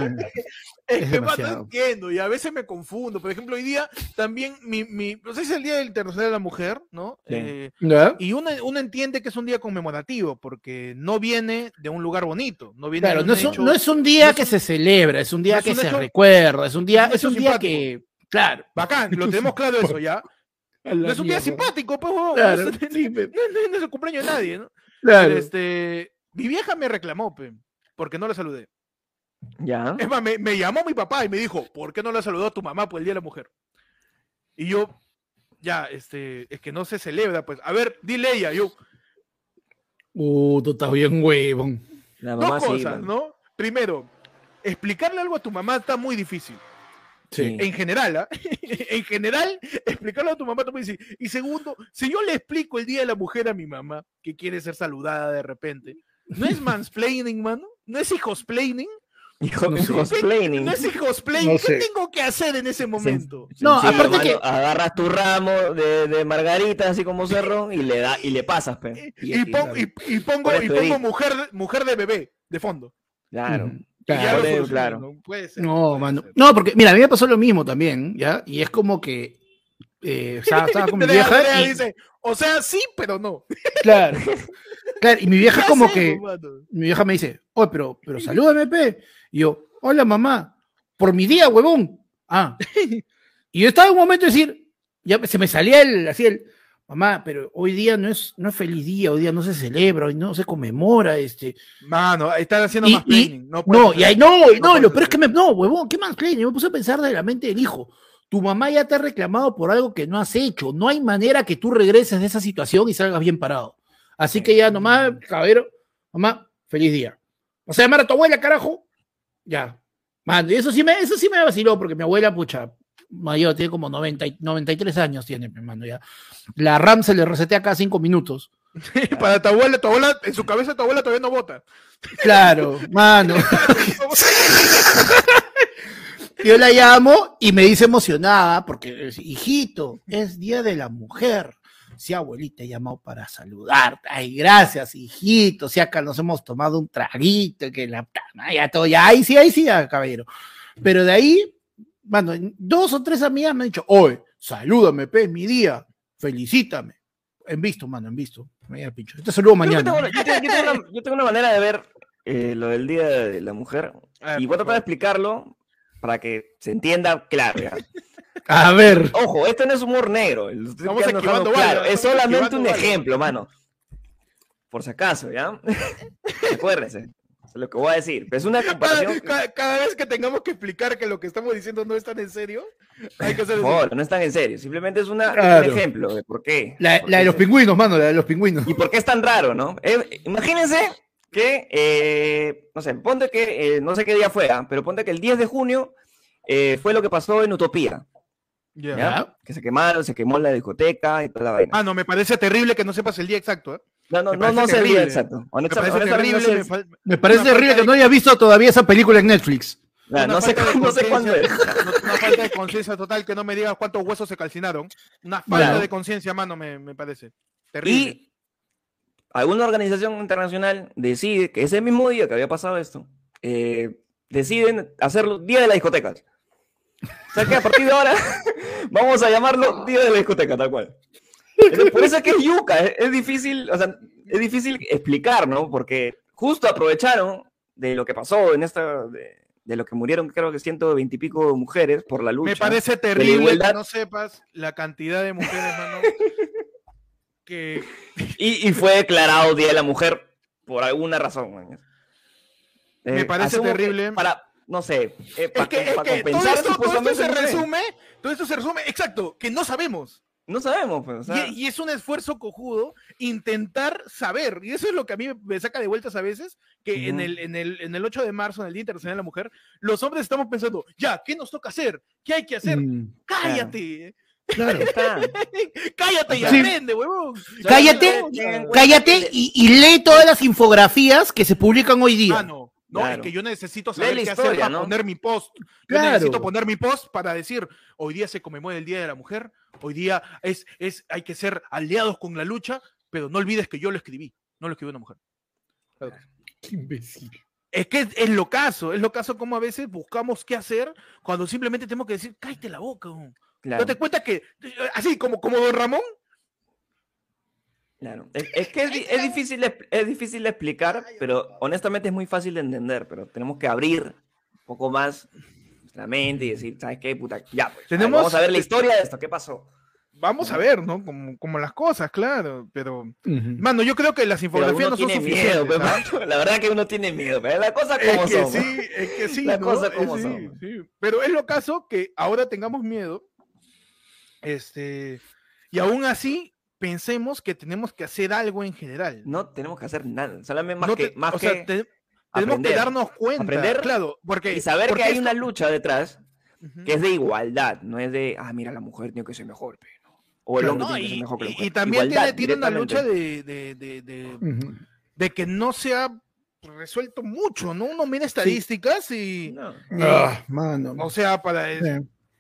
Es, Es que, entiendo, y a veces me confundo. Por ejemplo, hoy día también, mi, mi, no sé si es el Día Internacional de la Mujer, ¿no? Sí. Eh, y uno, uno entiende que es un día conmemorativo, porque no viene de un lugar bonito, no viene Claro, de no es, un, hecho- no es un día no es que un- se celebra, es un día no es que un se hecho- recuerda, es un día, es un día que, claro. Bacán, lo tenemos claro eso ya. No es un día simpático, pues, Claro, no, es, sí, pe- no es- no es el cumpleaños de nadie, ¿no? claro. Pero, este, mi vieja me reclamó, pe, porque no la saludé. Ya. Es más, me, me llamó mi papá y me dijo, ¿por qué no la saludó a tu mamá por el Día de la Mujer? Y yo, ya, este, es que no se celebra, pues. A ver, dile ella, yo, Uh, tú estás bien huevón. La dos sí. cosas, man. ¿no? Primero, explicarle algo a tu mamá está muy difícil. Sí. En general, ¿ah? en general, explicarle a tu mamá está muy difícil. Y segundo, si yo le explico el Día de la Mujer a mi mamá, que quiere ser saludada de repente, ¿no es mansplaining, mano? ¿No es hijosplaining? Hijo, No sé. cosplaining. ¿No es hijosplaining? No ¿Qué tengo que hacer en ese momento? No, aparte que- agarras tu ramo de, de margarita así como cerro y le da y le pasas, pe. Y, pon- y- y pongo, y pongo mujer, mujer de bebé de fondo. Claro. Ya Claro. ¿no? Puede ser, No, puede mano. ser. No, porque, mira, a mí me pasó lo mismo también, ¿ya? Y es como que eh, estaba, estaba con mi vieja y, dice, o sea, sí, pero no. claro, claro, y mi vieja ¿Qué como hacemos, que, mano? mi vieja me dice, oye, pero, pero salúdame, pe. Y yo, hola, mamá, por mi día, huevón. Ah. Y yo estaba en un momento de decir, ya se me salía el, así el, mamá, pero hoy día no es, no es feliz día, hoy día no se celebra, hoy no se conmemora, este. Mano, están haciendo Y- más y- planning. No, No, y ahí no, no, y lo peor es que me, no, huevón, ¿qué más? Yo me puse a pensar de la mente del hijo. Tu mamá ya te ha reclamado por algo que no has hecho. No hay manera que tú regreses de esa situación y salgas bien parado. Así que ya nomás, caballero, mamá, feliz día. O sea, llamar a tu abuela, carajo. Ya. Man, y eso sí me, eso sí me vaciló, porque mi abuela, pucha, mayor, tiene como 90, y- 93 años, tiene, hermano, ya. La RAM se le resetea cada cinco minutos. Para tu abuela, tu abuela, en su cabeza tu abuela todavía no vota. Claro, mano. Yo la llamo y me dice emocionada porque, hijito, es Día de la Mujer. Sí, abuelita, he llamado para saludarte. Ay, gracias, hijito. Si acá nos hemos tomado un traguito, que la... Ya todo, ya, ahí sí, ahí sí, ya, caballero. Pero de ahí, mano, dos o tres amigas me han dicho, oye, salúdame, pe, es mi día, felicítame. En visto, mano, en visto. Me pincho. Te saludo mañana. tengo Yo tengo, yo tengo una, yo tengo una manera de ver eh, lo del Día de la Mujer A ver, y voy a tratar de explicarlo para que se entienda claro. A ver. Ojo, esto no es humor negro. Estamos esquivando claro, Es solamente un ejemplo, mano. Por si acaso, ¿ya? Acuérdense. Eso es lo que voy a decir. Pero es una comparación. cada- cada vez que tengamos que explicar que lo que estamos diciendo no es tan en serio, hay que hacer favor, no es tan en serio. Simplemente es una, Claro. un ejemplo de por qué. La, por la qué de los pingüinos, mano, la de los pingüinos. ¿Y por qué es tan raro, no? Eh, imagínense que, eh, no sé, ponte que, eh, no sé qué día fue, ah, pero ponte que el 10 de junio eh, fue lo que pasó en Utopía, ¿ya? Que se quemaron, se quemó la discoteca y toda la vaina. Ah, no, me parece terrible que no sepas el día exacto. ¿eh? no, no, me no, no sé el día exacto. Me parece no terrible. sé- me parece que de- no haya visto todavía esa película en Netflix. Una no, sé, no sé cuándo es. Una falta de conciencia total que no me digas cuántos huesos se calcinaron. Una falta Claro. de conciencia, mano, me, me parece. Terrible. Y alguna organización internacional decide que ese mismo día que había pasado esto, eh, deciden hacerlo Día de las Discotecas. ¿Sabes qué? A partir de ahora vamos a llamarlo día de la discoteca, tal cual. Entonces, por eso es que es yuca, es, es difícil, o sea, es difícil explicar, ¿no? Porque justo aprovecharon de lo que pasó en esta, de, de lo que murieron, creo que ciento veintipico mujeres por la lucha. Me parece terrible que no sepas la cantidad de mujeres, mano, que Y, y fue declarado Día de la Mujer por alguna razón. man. Me Eh, parece que terrible. Para, no sé, eh, Es para, que, es que todo, esto, todo esto se resume, todo esto se resume, exacto, que no sabemos. No sabemos, pues, o sea, Y, y es un esfuerzo cojudo intentar saber. Y eso es lo que a mí me- saca de vueltas a veces, que en, el, en, el, en el 8 de marzo, en el Día Internacional de la Mujer, los hombres estamos pensando, ya, ¿qué nos toca hacer? ¿Qué hay que hacer? Mm, Cállate, claro. está. cállate y Sí. aprende, huevón. Cállate, Cállate y, y lee todas las infografías que se publican hoy día. Ah, no. No, Claro. es que yo necesito saber la qué hacer para ¿no? poner mi post. Yo Claro. necesito poner mi post para decir, hoy día se conmemora el Día de la Mujer, hoy día es, es, hay que ser aliados con la lucha, pero no olvides que yo lo escribí, no lo escribió una mujer. Qué imbécil. Es que es, es lo caso, es lo caso como a veces buscamos qué hacer cuando simplemente tenemos que decir, cállate la boca. weón". Claro, Date cuenta que, así como, como Don Ramón, claro. Es, es que es, es difícil, de- es difícil de explicar, pero honestamente es muy fácil de entender, pero tenemos que abrir un poco más la mente y decir, ¿sabes qué, puta? Ya, pues, ver, Tenemos- vamos a ver la historia de esto, ¿qué pasó? vamos a ver, ¿no? Como, como las cosas, claro, pero... Ujú. Mano, yo creo que las infografías no son tiene suficientes. miedo, pues, macho. la verdad que uno tiene miedo, pero las cosas Es como que son. sí, es que sí, Las ¿no? cosas Eh, como sí, son. sí. Pero es lo caso que ahora tengamos miedo, este, y aún así pensemos que tenemos que hacer algo en general. No tenemos que hacer nada, solamente más No que, más o sea, te- tenemos aprender. que darnos cuenta, Aprender claro, porque y saber porque que hay esto- una lucha detrás que es de igualdad, no es de, ah, mira, la mujer tiene que ser mejor, pe, ¿no? o el hombre no, tiene que ser y, mejor que la y- mujer. y también tiene, Igualdad, tiene una lucha de, de, que no se ha resuelto mucho, ¿no? Uno mira estadísticas y, No. Ah, mano. o sea, para... Sí.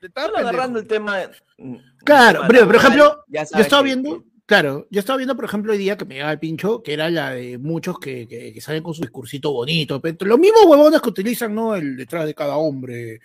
está Solo agarrando el tema. mm, Claro, el tema pero, por ejemplo, Yo estaba que- viendo, claro, yo estaba viendo, por ejemplo, hoy día que me llegaba el pincho, que era la de muchos que, que- que salen con su discursito bonito. pero los mismos huevones que utilizan, ¿no? El detrás de cada hombre,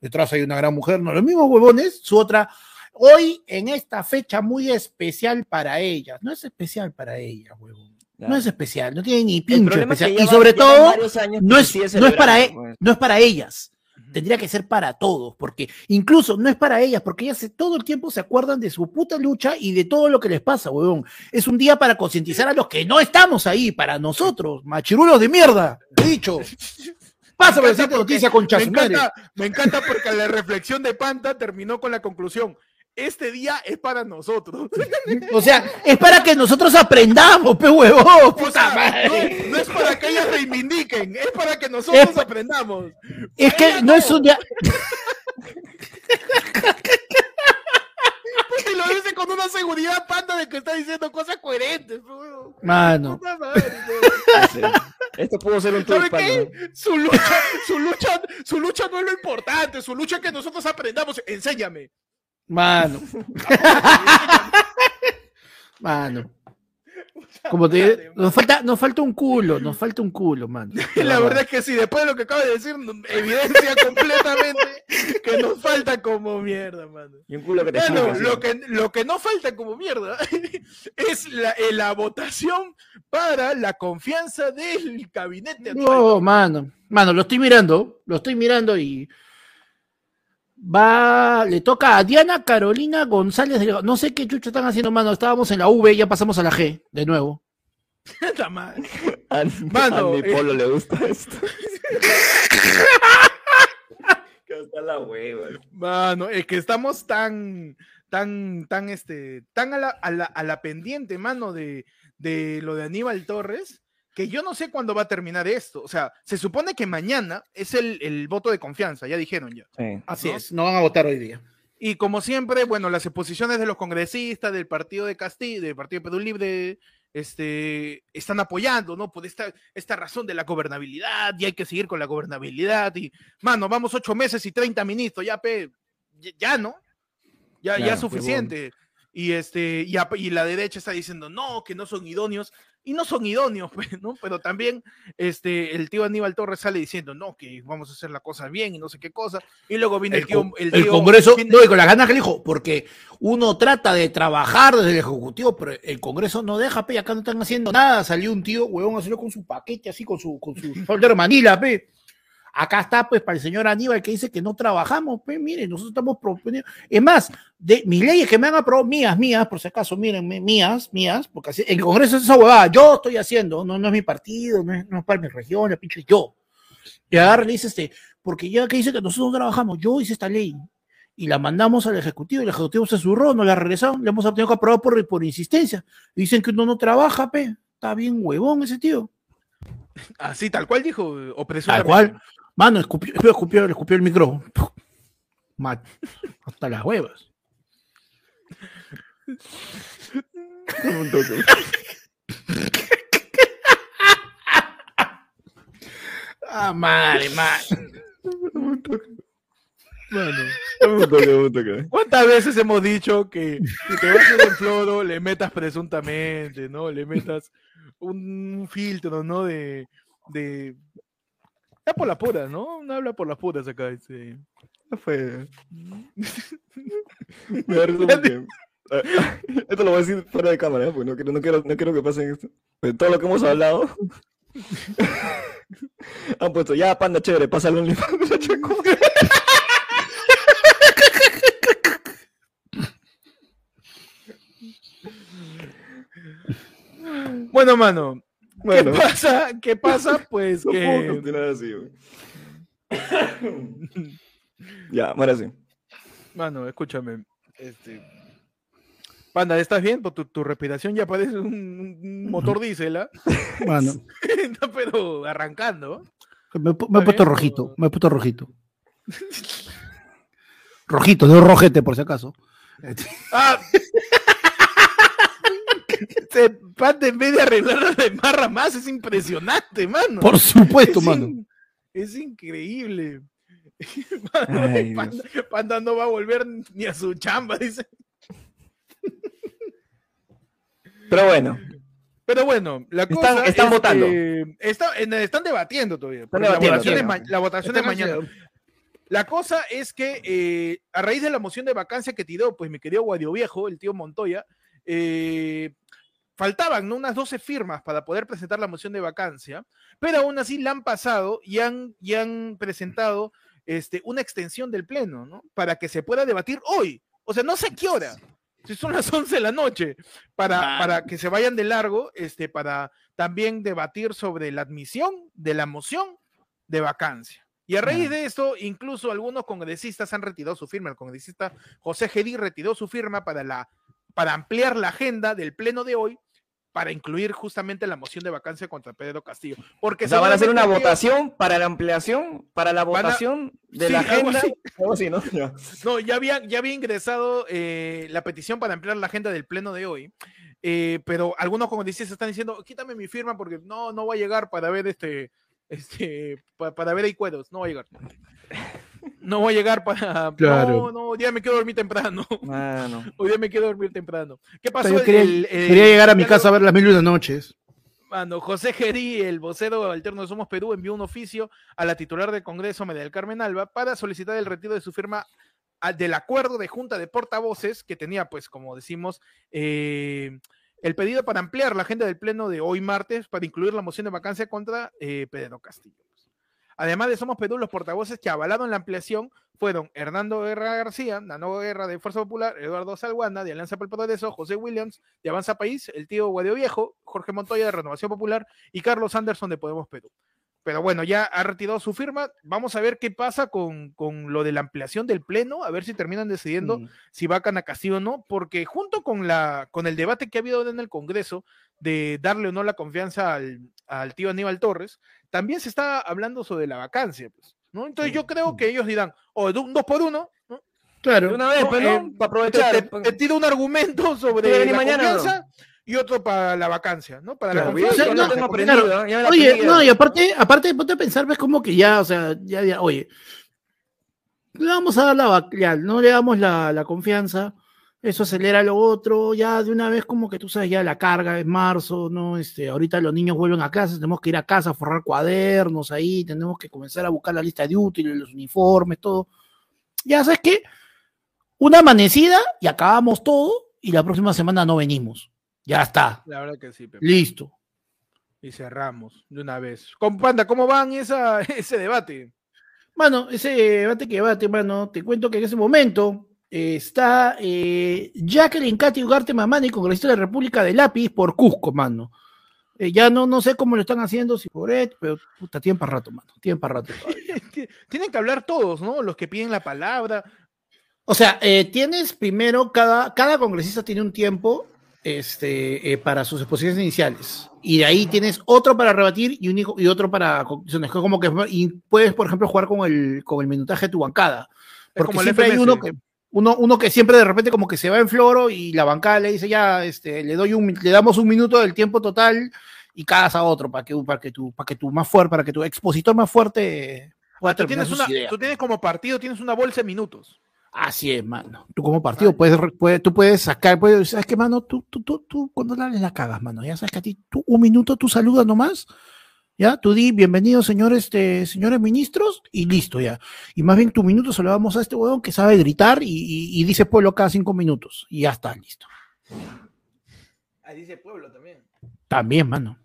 detrás hay una gran mujer, ¿no? Los mismos huevones, su otra. Hoy, en esta fecha muy especial para ellas. No es especial para ellas, huevón. Claro. No es especial, no tiene ni pincho problema es que especial. y sobre todo, no es, no, es para, e- pues. no es para ellas. Tendría que ser para todos, porque incluso no es para ellas, porque ellas se- todo el tiempo se acuerdan de su puta lucha y de todo lo que les pasa, huevón. Es un día para concientizar a los que no estamos ahí, para nosotros, machirulos de mierda, dicho. Pásame la noticia con me encanta, me encanta porque la reflexión de Panta terminó con la conclusión. Este día es para nosotros. O sea, es para que nosotros aprendamos, pe huevón, O puta sea, madre. no, no es para que ellas reivindiquen, es para que nosotros Es aprendamos. Es que no es un día. Y lo dice con una seguridad Panta de que está diciendo cosas coherentes. weón. Mano, madre. Esto pudo ser un ¿Sabe tweet, qué? pana. Su lucha, su lucha, su lucha no es lo importante, su lucha es que nosotros aprendamos. Enséñame. Mano, mano. Como te nos falta, nos falta un culo, nos falta un culo, mano. La verdad es que sí, después de lo que acaba de decir, evidencia completamente que nos falta como mierda, mano. Y un culo que te Bueno, chupa, sí. lo que, lo que no falta como mierda es la, eh, la votación para la confianza del gabinete actual. No, mano. Mano, lo estoy mirando, lo estoy mirando y va, le toca a Diana Carolina González Delgado. No sé qué chucho están haciendo, mano. Estábamos en la V, ya pasamos a la G, de nuevo. Madre. A, Mano, a mi eh. polo le gusta esto. que está la hueva. Mano, es que estamos tan, tan, tan, este, tan a la, a la, a la pendiente, mano, de, de lo de Aníbal Torres, que yo no sé cuándo va a terminar esto. O sea, se supone que mañana es el, el voto de confianza, ya dijeron ya. Sí. Así ¿No? es, no van a votar hoy día. Y como siempre, bueno, las exposiciones de los congresistas del partido de Castilla, del partido de Perú Libre, este, están apoyando, ¿no? Por esta, esta razón de la gobernabilidad, y hay que seguir con la gobernabilidad. Y, mano, vamos ocho meses y 30 ministros, ya, pe, ya, ya, ¿no? Ya, ya Claro, es suficiente. Y, este, y, a- y la derecha está diciendo, no, que no son idóneos. Y no son idóneos, pues, ¿no? Pero también este, el tío Aníbal Torres sale diciendo, no, que vamos a hacer las cosas bien y no sé qué cosa. Y luego viene el, El, tío. el el tío- Congreso, viene- no, y con las ganas que le dijo, porque uno trata de trabajar desde el Ejecutivo, pero el Congreso no deja, pe, acá no están haciendo nada. Salió un tío, huevón, hacerlo con su paquete, así, con su, con su Manila, pe. Acá está, pues, para el señor Aníbal que dice que no trabajamos, pe, miren, nosotros estamos proponiendo. Es más, de mis leyes que me han aprobado, mías, mías, por si acaso, miren, mías, mías, porque así, el Congreso es esa huevada, yo estoy haciendo, no, no es mi partido, no es, no es para mi región, la pinche yo. Y agarra le dice, este, porque ya que dice que nosotros no trabajamos, yo hice esta ley y la mandamos al Ejecutivo, y el Ejecutivo se zurró, no la regresaron, le hemos tenido que aprobar por, por insistencia. Dicen que uno no trabaja, pe, está bien huevón ese tío. Así, tal cual dijo, o Tal cual. Mano, escupió, escupió, escupió el micrófono. Ma- Hasta las huevas. Un toque. Ah, madre, madre. Un toque. Mano, Un toque, un toque. ¿Cuántas veces hemos dicho que si te vas a hacer el floro, le metas presuntamente, ¿no? Le metas un filtro, ¿no? De. de... Está por las puras, ¿no? No habla por las puras acá. Ese. No fue. Me da risa eh, Esto lo voy a decir fuera de cámara, ¿eh? porque no quiero, no, quiero, no quiero que pasen esto. Pero todo lo que hemos hablado. Han puesto, ya, panda chévere, en OnlyFans, Chaco. Bueno, mano, Bueno, ¿qué pasa? ¿Qué pasa? Pues no puedo que. continuar así. Ya, ahora sí. Mano, escúchame. Este. Panda, ¿estás bien? Pues Tu, tu respiración ya parece un, un motor diésel, ¿ah? Mano, No, pero arrancando. me, he me puesto rojito, me he puesto rojito. Rojito, no rojete, por si acaso. ¡Ah! Se panda en vez de arreglarlo de marra más, es impresionante, mano. Por supuesto, es, mano. in- es increíble. Mano, Ay, Panda, Panda no va a volver ni a su chamba, dice. Pero bueno, Pero bueno, la Están- cosa están es votando. que está- en- están debatiendo todavía. porque debatiendo, la votación, es, ma- la votación es mañana. La cosa es que eh, a raíz de la moción de vacancia que tiró, pues mi querido Guadio Viejo, el tío Montoya, eh, faltaban ¿no? unas 12 firmas para poder presentar la moción de vacancia, pero aún así la han pasado y han, y han presentado este, una extensión del pleno, ¿no? Para que se pueda debatir hoy. O sea, no sé qué hora. Si son las 11 de la noche, para, para que se vayan de largo, este, para también debatir sobre la admisión de la moción de vacancia. Y a raíz de esto, incluso algunos congresistas han retirado su firma. El congresista José Gedí retiró su firma para, la, para ampliar la agenda del pleno de hoy para incluir justamente la moción de vacancia contra Pedro Castillo. Porque o sea, van a hacer una votación para la ampliación, para la a- votación de Sí, la agenda. así. Así, ¿no? Ya. No, ya había, ya había ingresado eh, la petición para ampliar la agenda del pleno de hoy, eh, pero algunos congresistas están diciendo, quítame mi firma porque no, no va a llegar para ver este, este, pa- para, ver ahí cueros, no va a llegar. No va a llegar para... Claro. No, no, hoy día me quiero dormir temprano. Mano. Hoy día me quiero dormir temprano. ¿Qué pasó? Yo quería, El- el- quería llegar a mi casa a ver las mil y una noches. Mano, José Gerí, el vocero alterno de Somos Perú, envió un oficio a la titular del Congreso, María del Carmen Alba, para solicitar el retiro de su firma del acuerdo de junta de portavoces que tenía, pues, como decimos, eh, el pedido para ampliar la agenda del pleno de hoy martes para incluir la moción de vacancia contra eh, Pedro Castillo. Además de Somos Perú, los portavoces que avalaron la ampliación fueron Hernando Guerra García, Nano Guerra de Fuerza Popular, Eduardo Salguana de Alianza por el Progreso, José Williams de Avanza País, el tío Guadio Viejo, Jorge Montoya de Renovación Popular y Carlos Anderson de Podemos Perú. Pero bueno, ya ha retirado su firma. Vamos a ver qué pasa con, con lo de la ampliación del Pleno, a ver si terminan decidiendo Mm. si vacan a Castillo o no, porque junto con, la, con el debate que ha habido en el Congreso de darle o no la confianza al, al tío Aníbal Torres, también se está hablando sobre la vacancia. Pues, ¿no? Entonces yo creo que ellos dirán, o un dos por uno, ¿no? De Claro. una vez, No, pues, eh. Para aprovechar. te, te- te tiro un argumento sobre la mañana, ¿no? confianza y otro para la vacancia, ¿no? Para Claro, la confianza. o sea, no, tengo ¿eh? Ya me la Oye, no, y aparte, aparte, ponte a pensar, ves como que ya, o sea, ya, ya, oye, le vamos a dar la, ya, no le damos la, la confianza, Eso acelera lo otro, ya de una vez como que tú sabes, ya la carga es marzo, ¿no? Este, ahorita los niños vuelven a casa, tenemos que ir a casa a forrar cuadernos ahí, tenemos que comenzar a buscar la lista de útiles, los uniformes, todo. Ya sabes qué, una amanecida y acabamos todo y la próxima semana no venimos. Ya está, La verdad que sí, Pepe. listo. Y cerramos de una vez. Con Panda, ¿cómo van esa, ese debate? Mano, ese debate que bate, mano, te cuento que en ese momento está eh, Jacqueline Katy Ugarte Mamani, congresista de la República de Lápiz, por Cusco, mano. Eh, ya no, no sé cómo lo están haciendo, si por él, pero puta, tienen para rato, mano. Tienen para rato. Tienen que hablar todos, ¿no? Los que piden la palabra. O sea, eh, tienes primero, cada, cada congresista tiene un tiempo este, eh, para sus exposiciones iniciales. Y de ahí tienes otro para rebatir y, único, y otro para conclusiones. Como que, y puedes, por ejemplo, jugar con el, con el minutaje de tu bancada. Porque siempre hay uno que, uno, uno que siempre de repente como que se va en floro y la bancada le dice ya, este, le doy un, le damos un minuto del tiempo total y cagas a otro para que, para que tu, para que tu más fuerte, para que tu expositor más fuerte pueda Ah, Tú tienes, una, tú tienes como partido, tienes una bolsa de minutos. Así es, mano. Tú como partido puedes, puedes- tú puedes sacar, puedes, ¿sabes qué, mano? Tú, tú, tú, tú cuando la la cagas, mano. Ya sabes que a ti, tú, un minuto, tú saludas nomás. Ya, tú di bienvenidos, señores, este, señores ministros, y listo, ya. Y más bien tu minuto se lo damos a este huevón que sabe gritar y, y- y dice pueblo cada cinco minutos. Y ya está, listo. Ahí dice pueblo también. También, mano.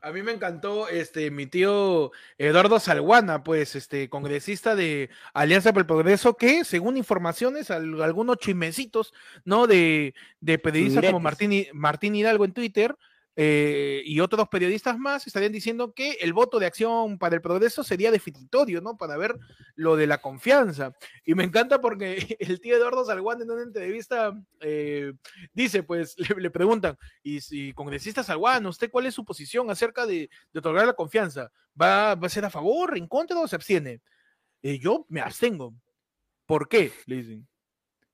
A mí me encantó este mi tío Eduardo Salguana, pues este congresista de Alianza por el Progreso, que según informaciones, al- algunos chismecitos, ¿no? De, de periodistas como. Martín, Martín Hidalgo en Twitter eh, y otros periodistas más estarían diciendo que el voto de acción para el progreso sería definitorio, ¿no? Para ver lo de la confianza. Y me encanta porque el tío Eduardo Salguana en una entrevista eh, dice, pues le, le preguntan, y si congresista Salguano, ¿usted cuál es su posición acerca de, de otorgar la confianza? ¿Va, ¿Va a ser a favor, en contra o se abstiene? "Eh, yo me abstengo. ¿Por qué? Le dicen.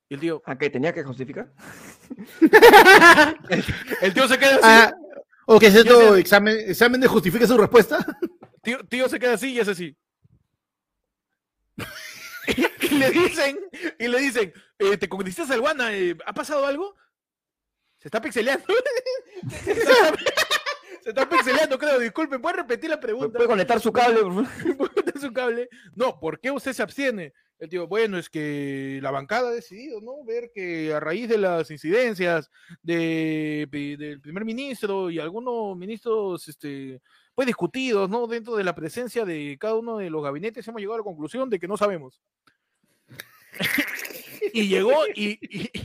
Y el tío, ¿A qué tenía que justificar? el tío se queda así, Ah, o que es esto, sé- examen, examen de justifica su respuesta. tío, tío se queda así y es así. y le dicen, y le dicen, eh, ¿te congresista Salguana? eh, ¿Ha pasado algo? Se está pixeleando. se, está, se está pixeleando, creo. Disculpen, ¿puede repetir la ¿Me pregunta? ¿Puede conectar su cable? por favor? Ponte su cable. No, ¿por qué usted se abstiene? El tío, bueno, es que la bancada ha decidido, ¿no? Ver que a raíz de las incidencias de, de- del primer ministro y algunos ministros, este, pues discutidos, ¿no? Dentro de la presencia de cada uno de los gabinetes, hemos llegado a la conclusión de que no sabemos. y llegó y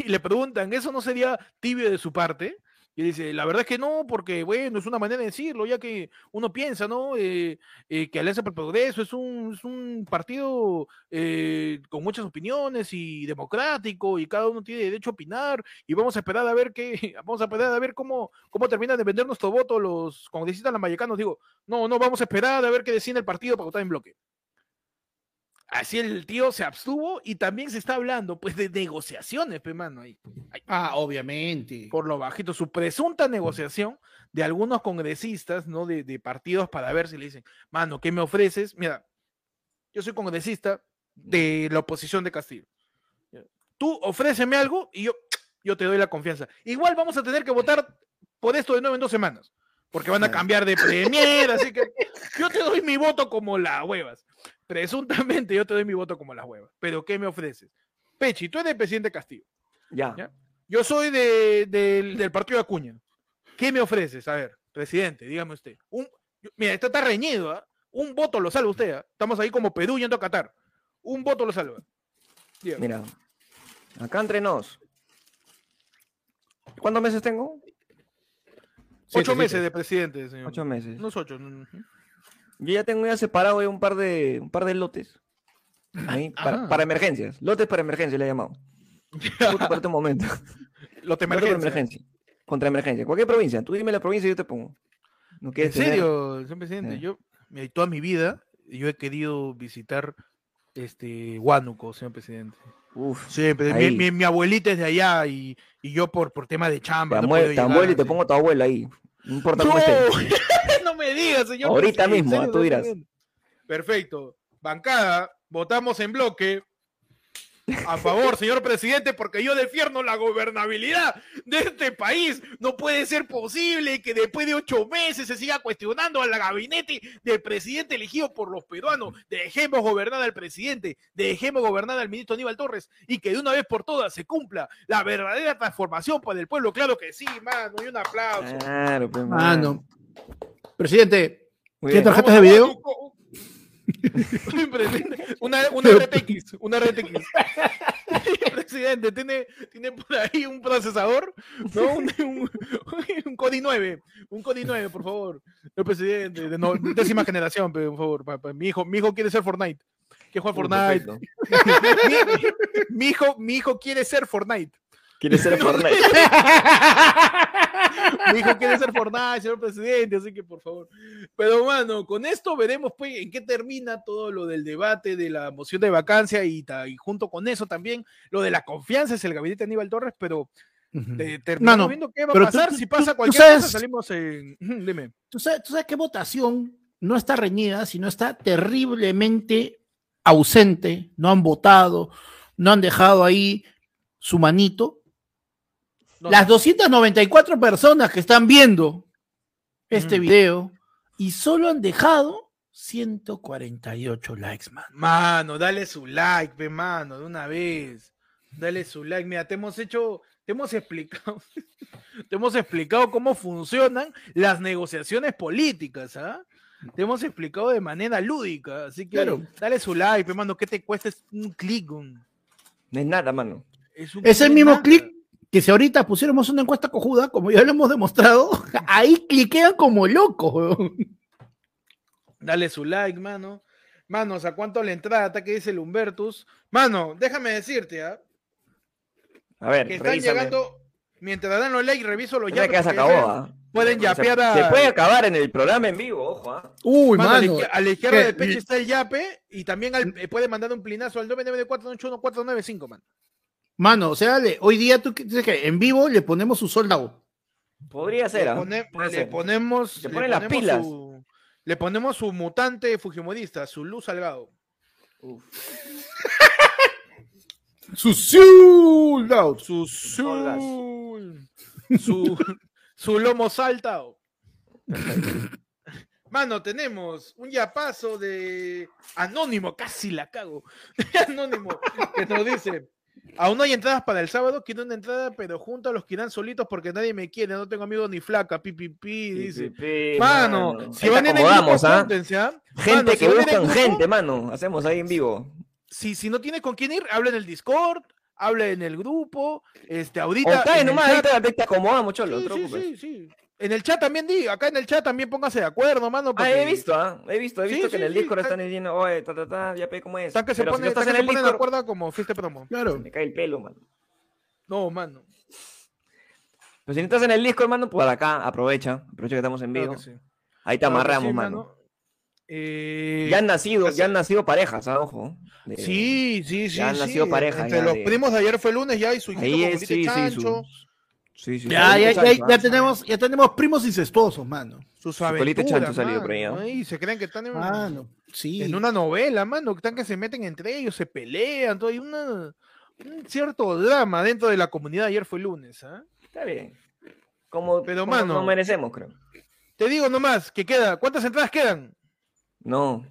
le preguntan, ¿eso no sería tibio de su parte? Y dice, la verdad es que no, porque bueno, es una manera de decirlo, ya que uno piensa, ¿no? Eh, eh, que Alianza por el Progreso es un, es un partido eh, con muchas opiniones y democrático y cada uno tiene derecho a opinar y vamos a esperar a ver qué, vamos a esperar a ver cómo, cómo terminan de vender nuestro voto los congresistas lamayacanos. Digo, no, no, vamos a esperar a ver qué decide el partido para votar en bloque. Así el tío se abstuvo y también se está hablando pues de negociaciones, pe mano, ahí. Ahí Ah, obviamente. por lo bajito, su presunta negociación de algunos congresistas, ¿no? De, de partidos para ver si le dicen, mano, ¿qué me ofreces? Mira, yo soy congresista de la oposición de Castillo. Tú ofréceme algo y yo, yo te doy la confianza. Igual vamos a tener que votar por esto de nuevo en dos semanas, porque van a cambiar de premier, así que yo te doy mi voto como las huevas. Presuntamente yo te doy mi voto como las huevas. Pero ¿qué me ofreces? Pechi, tú eres presidente Castillo. Ya. Ya. Yo soy de- del- del partido de Acuña. ¿Qué me ofreces? A ver, presidente, dígame usted. Un, mira, esto está reñido, ¿ah? Un voto lo salva usted, ¿ah? Estamos ahí como Perú yendo a Qatar. Un voto lo salva. Dígame. Mira, acá entre nos. ¿Cuántos meses tengo? ocho meses de presidente, señor. Ocho meses. Unos ocho. ujú. Yo ya tengo ya separado ya un par de, un par de lotes. Ahí, para, emergencias. Lotes para emergencias le he llamado. Justo para este momento. Lotes para emergencia. emergencia. Contra emergencia. Cualquier provincia. Tú dime la provincia y yo te pongo. No ¿En tener- serio, señor presidente? Sí. Yo, mira, toda mi vida, yo he querido visitar este Huánuco, señor presidente. Uf. Mi, Ahí. mi- mi abuelita es de allá y, y yo por, por tema de chamba. no te llegar, amuelo y te sí. pongo a tu abuela ahí. No importa cómo ¡No! esté. no me digas, señor. Ahorita mismo, ¿en ah, serio tú dirás. Perfecto. Bancada, votamos en bloque. A favor, señor presidente, porque yo defiendo la gobernabilidad de este país. No puede ser posible que después de ocho meses se siga cuestionando al gabinete del presidente elegido por los peruanos. Dejemos gobernar al presidente, dejemos gobernar al ministro Aníbal Torres y que de una vez por todas se cumpla la verdadera transformación para el pueblo. Claro que sí, mano, y un aplauso. Claro, pues, Mano. Presidente, ¿tiene tarjetas de video? Una, una RTX, una RTX. Presidente, ¿tiene, tiene por ahí un procesador, ¿no? Un, un, un Kodi 9, un Kodi 9, por favor. El presidente, de no- décima generación, por favor. pa- pa- Mi hijo, mi hijo quiere ser Fortnite. Quiere jugar Uh, Fortnite. mi, mi hijo, mi hijo quiere ser Fortnite. Quiere ser Fortnite. Mi hijo quiere ser Fortnite, señor presidente, así que por favor. Pero, mano, con esto veremos pues en qué termina todo lo del debate de la moción de vacancia y, y junto con eso también lo de la confianza es el gabinete de Aníbal Torres, pero eh, terminamos Mano, viendo qué va a pero tú- pasar. tú- si tú- pasa tú cualquier sabes- cosa, salimos en. Dime. ¿Tú sabes, tú sabes qué votación no está reñida, sino está terriblemente ausente? No han votado, no han dejado ahí su manito. No, Las 294 personas que están viendo este Mm. video y solo han dejado 148 likes, man. Mano, dale su like, pe, mano, de una vez. Dale su like. Mira, te hemos hecho, te hemos explicado, te hemos explicado cómo funcionan las negociaciones políticas, ¿ah? Te hemos explicado de manera lúdica, así que Claro. dale su like, pe, mano, que te cuesta Es un clic. un- No es nada, mano. Es, un Es el mismo clic que si ahorita pusiéramos una encuesta cojuda, como ya lo hemos demostrado, ahí cliquean como locos, weón. Dale su like, mano. Manos, ¿a cuánto la entrada? Está que dice el Humbertus. Mano, déjame decirte, ¿ah? A ver, que están revísame. llegando. Mientras dan los likes, reviso los Ya que ya se acabó, ¿ah? Pueden Se- yapear a. Se puede acabar en el programa en vivo, ojo, ¿ah? Uy, Mano, a, la mano. a la izquierda ¿Qué? del pecho está el yape y también al- eh, puede mandar un plinazo al 994814495, man. Mano, o sea, le- hoy día tú dices que en vivo le ponemos su soldado. Podría ser, Le, ¿ah? pone- le ser. ponemos. Se le ponen las ponemos pilas. Su, le ponemos su mutante fujimorista, su luz salgado. Uf. Su soldado. Su su, su lomo saltado. Mano, tenemos un yapazo de Anónimo, casi la cago. Anónimo, que nos dice: Aún no hay entradas para el sábado, quiero una entrada, pero junto a los que irán solitos porque nadie me quiere, no tengo amigos ni flaca, pipipi, dice. Pi, pi, Mano, mano. si van en el grupo, ¿ah? ¿ah? Gente Mano, si que el buscan grupo, gente, mano. Hacemos ahí en vivo. Si, si no tienes con quién ir, habla en el Discord, habla en el grupo, este, ahorita. O cae nomás, chat- te, acomodamos, cholo, Sí, sí, sí, sí. En el chat también di, acá en el chat también pónganse de acuerdo, mano. Ah, he visto, ¿ah? He visto, he Sí, visto que sí, en el sí, Discord está- están diciendo, oye, ta, ta, ta, ya pe cómo es. Están que se Pero si ponen, no estás están en que se el ponen de Discord, acuerdo como fuiste promo. Claro. me cae el pelo, mano. No, mano. Pero si no estás en el Discord, mano, pues acá, aprovecha. Aprovecha que estamos en vivo. sí. Ahí te Claro amarramos, sí, mano. Eh, Ya han nacido, así- ya han nacido parejas, ¿ah? Ojo. De- Sí, sí, sí. ya han sí. nacido pareja, Entre ya los de- primos de ayer fue lunes ya y su hijito Ahí con es, sí, sí, chancho, su... Sí, sí, Ya, ya, ya, ya tenemos, ya tenemos primos incestuosos, mano. sus aventuras, chancho salió por ¿no? Y se creen que están en, Mano, sí. en una novela, mano, que están que se meten entre ellos, se pelean, todo. Hay una, un cierto drama dentro de la comunidad. Ayer fue lunes, ¿ah? Está bien. Como, Pero, como mano- nos merecemos, creo. Te digo nomás, que queda. ¿Cuántas entradas quedan? No.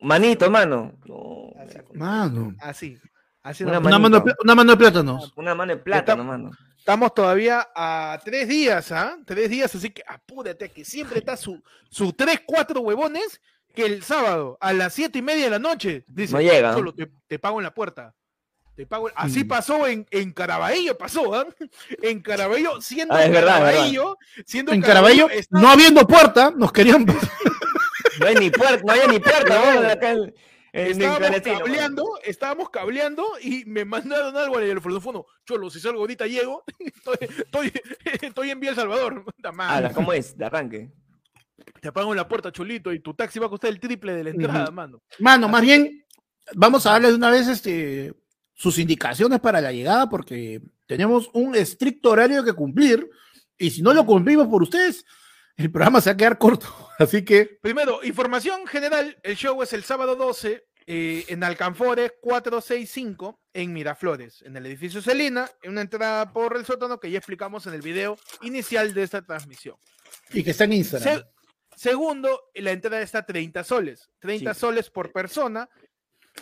Manito, mano. No. Mano. Así. Así Una. Una mano, una mano de plátanos. Una mano de plátano, mano. Estamos todavía a tres días, ¿ah? Tres días, así que apúrate, que siempre está su, su tres, cuatro huevones que el sábado a las siete y media de la noche dice, No llega. Solo te, te pago en la puerta. Te pago en-". Así Mm. pasó en, en Caraballo, pasó, ¿ah? En Caraballo, siendo Ah, es verdad, es verdad. Caraballo, siendo En Caraballo, está- no habiendo puerta, nos querían. No hay ni puerta, no había ni puerta, mano, Estábamos cableando, estábamos cableando y me mandaron algo en el teléfono. Cholo, si salgo ahorita llego, estoy, estoy, estoy en Vía El Salvador. Ala, ¿cómo es? De arranque. Te apago en la puerta, Cholito, y tu taxi va a costar el triple de la entrada, mano. Mano, más bien, vamos a darles de una vez este, sus indicaciones para la llegada, porque tenemos un estricto horario que cumplir, y si no lo cumplimos por ustedes, el programa se va a quedar corto. Así que, Primero, información general. El show es el sábado 12 eh, en Alcanfores 465 en Miraflores, en el edificio Celina, en una entrada por el sótano que ya explicamos en el video inicial de esta transmisión. Y que está en Instagram. Se- segundo, la entrada está a 30 soles, 30 Sí. soles por persona.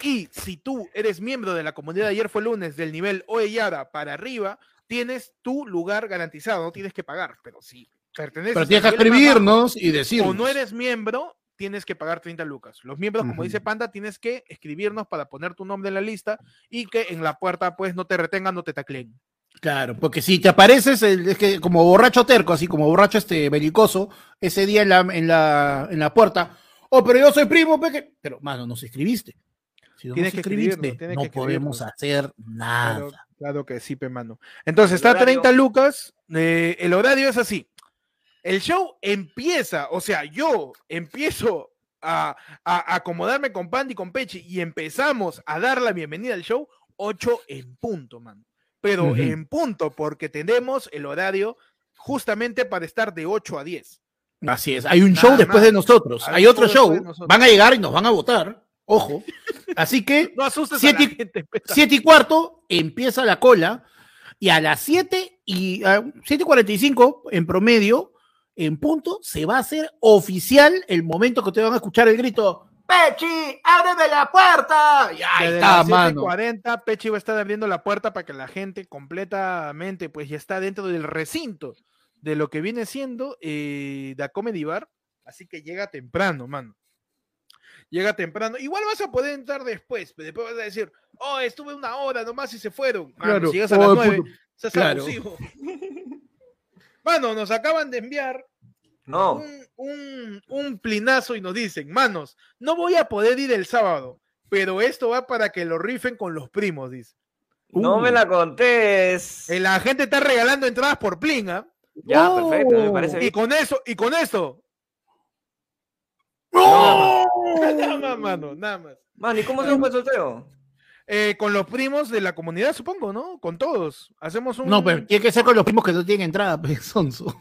Y si tú eres miembro de la comunidad de ayer fue lunes del nivel Oeyara para arriba, tienes tu lugar garantizado, no tienes que pagar. Pero si perteneces Pero tienes que escribirnos y decirnos. o no eres miembro, tienes que pagar 30 lucas. Los miembros, como dice Panda, tienes que escribirnos para poner tu nombre en la lista y que en la puerta pues no te retengan, no te tacleen. Claro, porque si te apareces, es que como borracho terco, así como borracho este belicoso, ese día en la, en la, en la puerta, oh, pero yo soy primo, peque. Pero, mano, nos escribiste. Si no Tienes nos que escribiste, no que podemos hacer nada. Claro, claro que sí, pe mano. Entonces El está horario- 30 lucas. eh, el horario es así. El show empieza, o sea, yo empiezo a, a acomodarme con Pandy y con Pechi y empezamos a dar la bienvenida al show 8 en punto, man. Pero Ujú. en punto, porque tenemos el horario justamente para estar de 8 a 10. Así es, hay un Nada show después más. de nosotros, Hay otro show después van a llegar y nos van a votar, ojo. Así que No asustes Siete a y- cuarto empieza la cola y a las 7 y a 7 y 45 en promedio, en punto, se va a hacer oficial el momento que ustedes van a escuchar el grito ¡Pechi, ábreme la puerta! Y ahí Desde está, las mano. 7:40, Pechi va a estar abriendo la puerta para que la gente completamente, pues ya está dentro del recinto de lo que viene siendo eh, The Comedy Bar. Así que llega temprano, mano. Llega temprano. Igual vas a poder entrar después, pero después vas a decir, oh, estuve una hora nomás y se fueron. Mano, Claro. si llegas a Oh, las 9, puto. seas Claro. abusivo. Mano, nos acaban de enviar No. un, un, un plinazo y nos dicen, manos, no voy a poder ir el sábado, pero esto va para que lo rifen con los primos, dice. No me la contés. Eh, La gente está regalando entradas por plin, ¿ah? Ya, Oh. perfecto, me parece Y bien. con eso, y con esto. ¡No! nada más, mano, nada más. Man, ¿y cómo se fue el sorteo? Eh, con los primos de la comunidad, supongo, ¿no? Con todos. Hacemos un. No, pero tiene que ser con los primos que no tienen entrada, pues, sonso.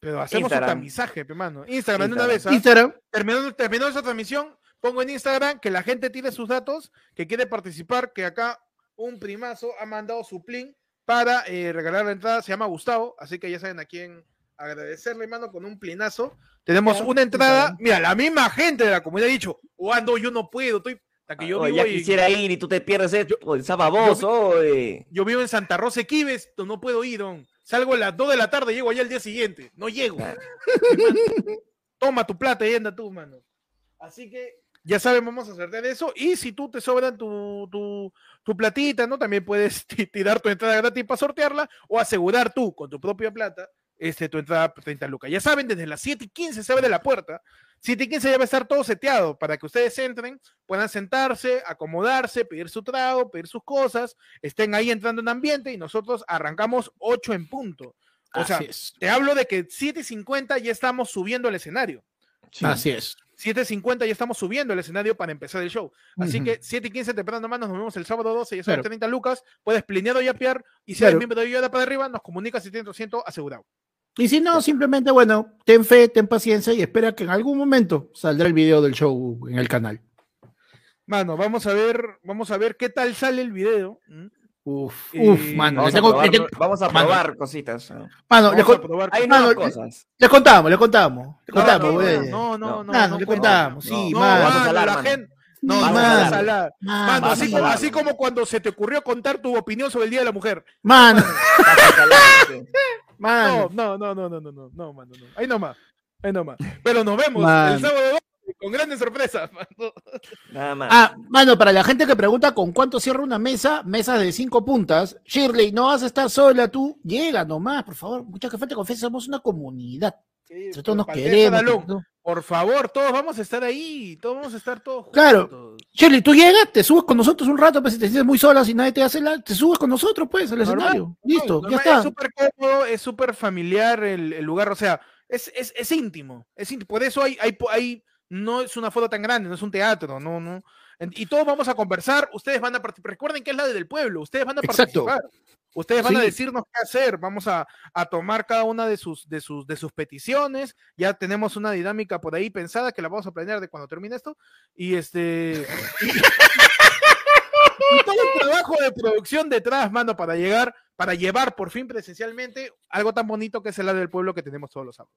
pero hacemos Instagram. un tamizaje, pe, mano. Instagram, de una Instagram. vez, ¿ah? Instagram, terminando, terminando esa transmisión, pongo en Instagram que la gente tire sus datos, que quiere participar, que acá un primazo ha mandado su plin para eh, regalar la entrada, se llama Gustavo, así que ya saben a quién agradecerle, mano, con un plinazo. Tenemos una entrada, Instagram. mira, la misma gente de la comunidad ha dicho, o ando, yo no puedo, estoy, hasta que yo Oye, vivo, ya en- quisiera ir y tú te pierdes esto. Esa baboso, oye. yo vivo en Santa Rosa Quives, no- puedo ir, don. salgo a las 2 de la tarde, llego allá al día siguiente, no llego. Hermano, Toma tu plata y anda tú, mano. Así que ya saben, vamos a sortear eso. Y si tú te sobran tu, tu, tu platita, ¿no? También puedes ti- tirar tu entrada gratis para sortearla o asegurar tú con tu propia plata este, tu entrada por 30 lucas. Ya saben, desde las 7 y 15 se abre la puerta. 7 y 15 ya va a estar todo seteado para que ustedes entren, puedan sentarse, acomodarse, pedir su trago, pedir sus cosas, estén ahí entrando en ambiente y nosotros arrancamos 8 en punto. O sea, así es. te hablo de que 7.50 ya estamos subiendo el escenario. Así es. 7.50 ya estamos subiendo el escenario para empezar el show. Así Ujú. que 7 y 15 temprano más nos vemos el sábado 12, ya son Claro. 30 lucas. Puedes plinear o yapear. Y si Claro. eres miembro de Yoda para arriba, nos comunicas 100% asegurado. Y si no, simplemente, bueno, ten fe, ten paciencia y espera que en algún momento saldrá el video del show en el canal. Mano, vamos a ver, vamos a ver qué tal sale el video. Uf, Eh, uf, mano. Vamos a tengo- probar, le tengo- vamos a mano, probar cositas. ¿no? mano, le, Vamos a con- probar. Hay Mano, cosas. le contamos, le contamos. Le No, contamos, no, güey. no, no, no, Mano, no contamos, No, sí, No, mano. a mano, salar, la mano. gente. No, no, mano. vas a salar. Mano, Mano, a así, sí, como, así como cuando se te ocurrió contar tu opinión sobre el Día de la Mujer. mano, Sí. mano. No, no, no, no, no, no, no, no, mano, no. Ahí nomás. Ahí nomás. Pero nos vemos Mano. el sábado 12 con grandes sorpresas. mano. Nada más. Ah, mano, para la gente que pregunta con cuánto cierra una mesa, mesas de cinco puntas, Shirley, no vas a estar sola tú, llega nomás, por favor, mucha que falta confianza, somos una comunidad, entre todos nos queremos. ¿no? Por favor, todos vamos a estar ahí. Todos vamos a estar todos juntos. Claro. Shirley, tú llegas, te subes con nosotros un rato, pues si te sientes muy sola, si nadie te hace la, te subes con nosotros, pues, al Normal, escenario. Listo, normal, ya Es está. súper cómodo, es súper familiar el, el lugar. O sea, es, es, es íntimo. Es íntimo. Por eso hay, hay, hay, no es una foto tan grande, no es un teatro, no, no. Y todos vamos a conversar, ustedes van a participar. Recuerden que es la del pueblo, ustedes van a Exacto. participar. Ustedes van a decirnos qué hacer, vamos a, a tomar cada una de sus, de, sus, de sus peticiones. Ya tenemos una dinámica por ahí pensada que la vamos a planear de cuando termine esto. Y este. y todo el trabajo de producción detrás, mano, para llegar, para llevar por fin presencialmente algo tan bonito que es el lado del pueblo que tenemos todos los sábados.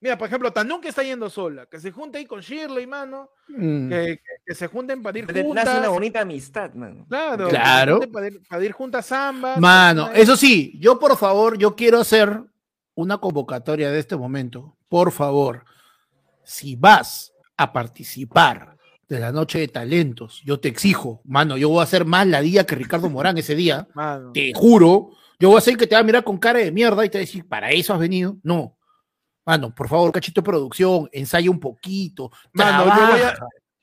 Mira, por ejemplo, Tanun que está yendo sola, que se junte ahí con Shirley, mano, Mm. que, que- que se junten para ir Nace juntas. una bonita amistad, mano. Claro, Claro. Para ir, para ir juntas ambas. Mano, eso sí, yo por favor, yo quiero hacer una convocatoria de este momento. Por favor, si vas a participar de la noche de talentos, yo te exijo, mano, yo voy a hacer más la día que Ricardo Morán ese día. Mano. Te juro, yo voy a hacer que te va a mirar con cara de mierda y te va a decir, ¿para eso has venido? No. Mano, por favor, cachito de producción, ensaya un poquito. Mano, yo voy, a,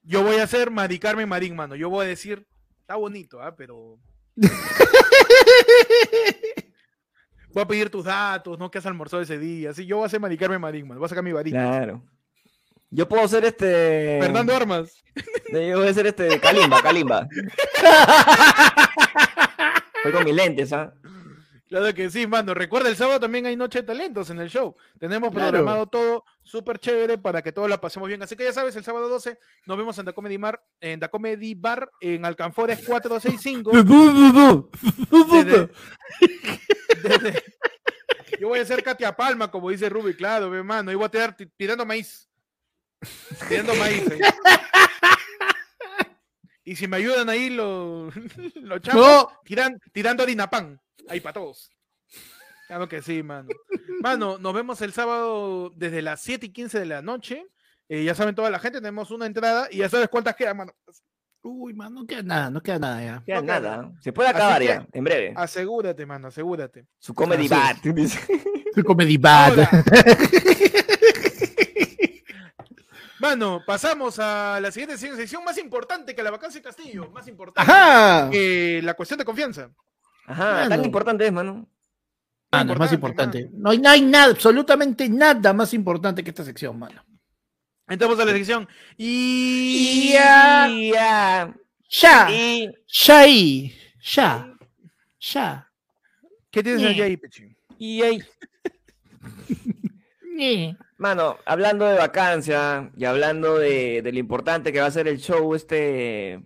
yo voy a hacer Mari Carmen Marín, mano. Yo voy a decir, está bonito, ¿ah? Pero. voy a pedir tus datos, ¿no? ¿Qué has almorzado ese día? Sí, yo voy a hacer Mari Carmen Marín, mano. Voy a sacar mi varita. Claro. Yo puedo ser este. Fernando Armas. Yo voy a ser este. Kalimba, Kalimba. Voy con mis lentes, ¿ah? Claro que sí, mano. Recuerda, el sábado también hay Noche de Talentos en el show. Tenemos Claro. programado todo súper chévere para que todos la pasemos bien. Así que ya sabes, el sábado 12 nos vemos en The Comedy, Mar, en The Comedy Bar en Alcanfores 465. Desde- desde- Yo voy a ser Katia Palma, como dice Ruby, claro, mi hermano. Y voy a tirar ti- tirando maíz. Tirando maíz. ahí. Y si me ayudan ahí los, los chavos, No. tiran, tirando harina pan. Ahí para todos. Claro que sí, mano. Mano, nos vemos el sábado desde las 7 y 15 de la noche. Eh, ya saben toda la gente, tenemos una entrada y ya sabes cuántas quedan, mano. Uy, mano, no queda nada, no queda nada ya. Ya No queda nada. nada. Se puede acabar que- ya, en breve. Asegúrate, mano, asegúrate. Su comedy es. dice. Comedy Bad. Mano, pasamos a la siguiente sección más importante que la vacancia de Castillo. Más importante Ajá. que la cuestión de confianza. Ajá, tan Mano. importante es, mano. Ah, no, es más importante. No hay, no hay nada, absolutamente nada más importante que esta sección, mano. Entramos a la sección. Y. Ya. Ya. Ya, ya ahí, ya, ya. ¿Qué tienes allá ahí, Pechi? Y ahí. Mano, hablando de vacancia y hablando de, de lo importante que va a ser el show este,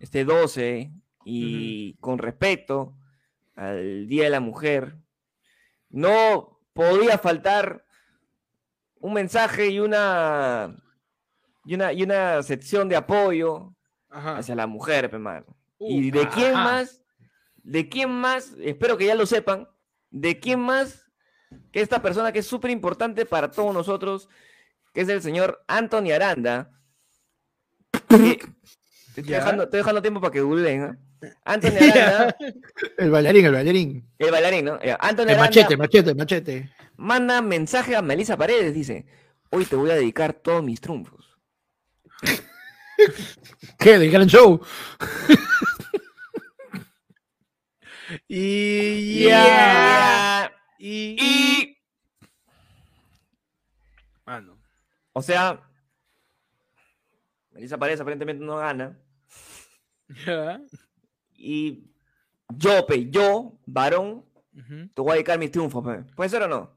este 12 y con respecto al Día de la Mujer, no podía faltar un mensaje y una, y una, y una sección de apoyo Ajá. hacia la mujer, pe, mano. Uh, ¿Y de quién más? ¿De quién más? Espero que ya lo sepan. ¿De quién más que esta persona que es súper importante para todos nosotros, que es el señor Anthony Aranda? que- te estoy, dejando, estoy dejando tiempo para que googleen. ¿ah? Anthony Aranda, El bailarín, el bailarín. el bailarín, ¿no? Anthony El Aranda machete, machete, machete. manda mensaje a Melissa Paredes, dice, hoy te voy a dedicar todos mis triunfos. ¿Qué? ¿Del gran show? Y. Ya. Y. Y, Mano. o sea, Melissa Paredes aparentemente no gana. Y yo, pe, yo, varón, te voy a dedicar mis triunfos, pe. ¿Puede ser o no?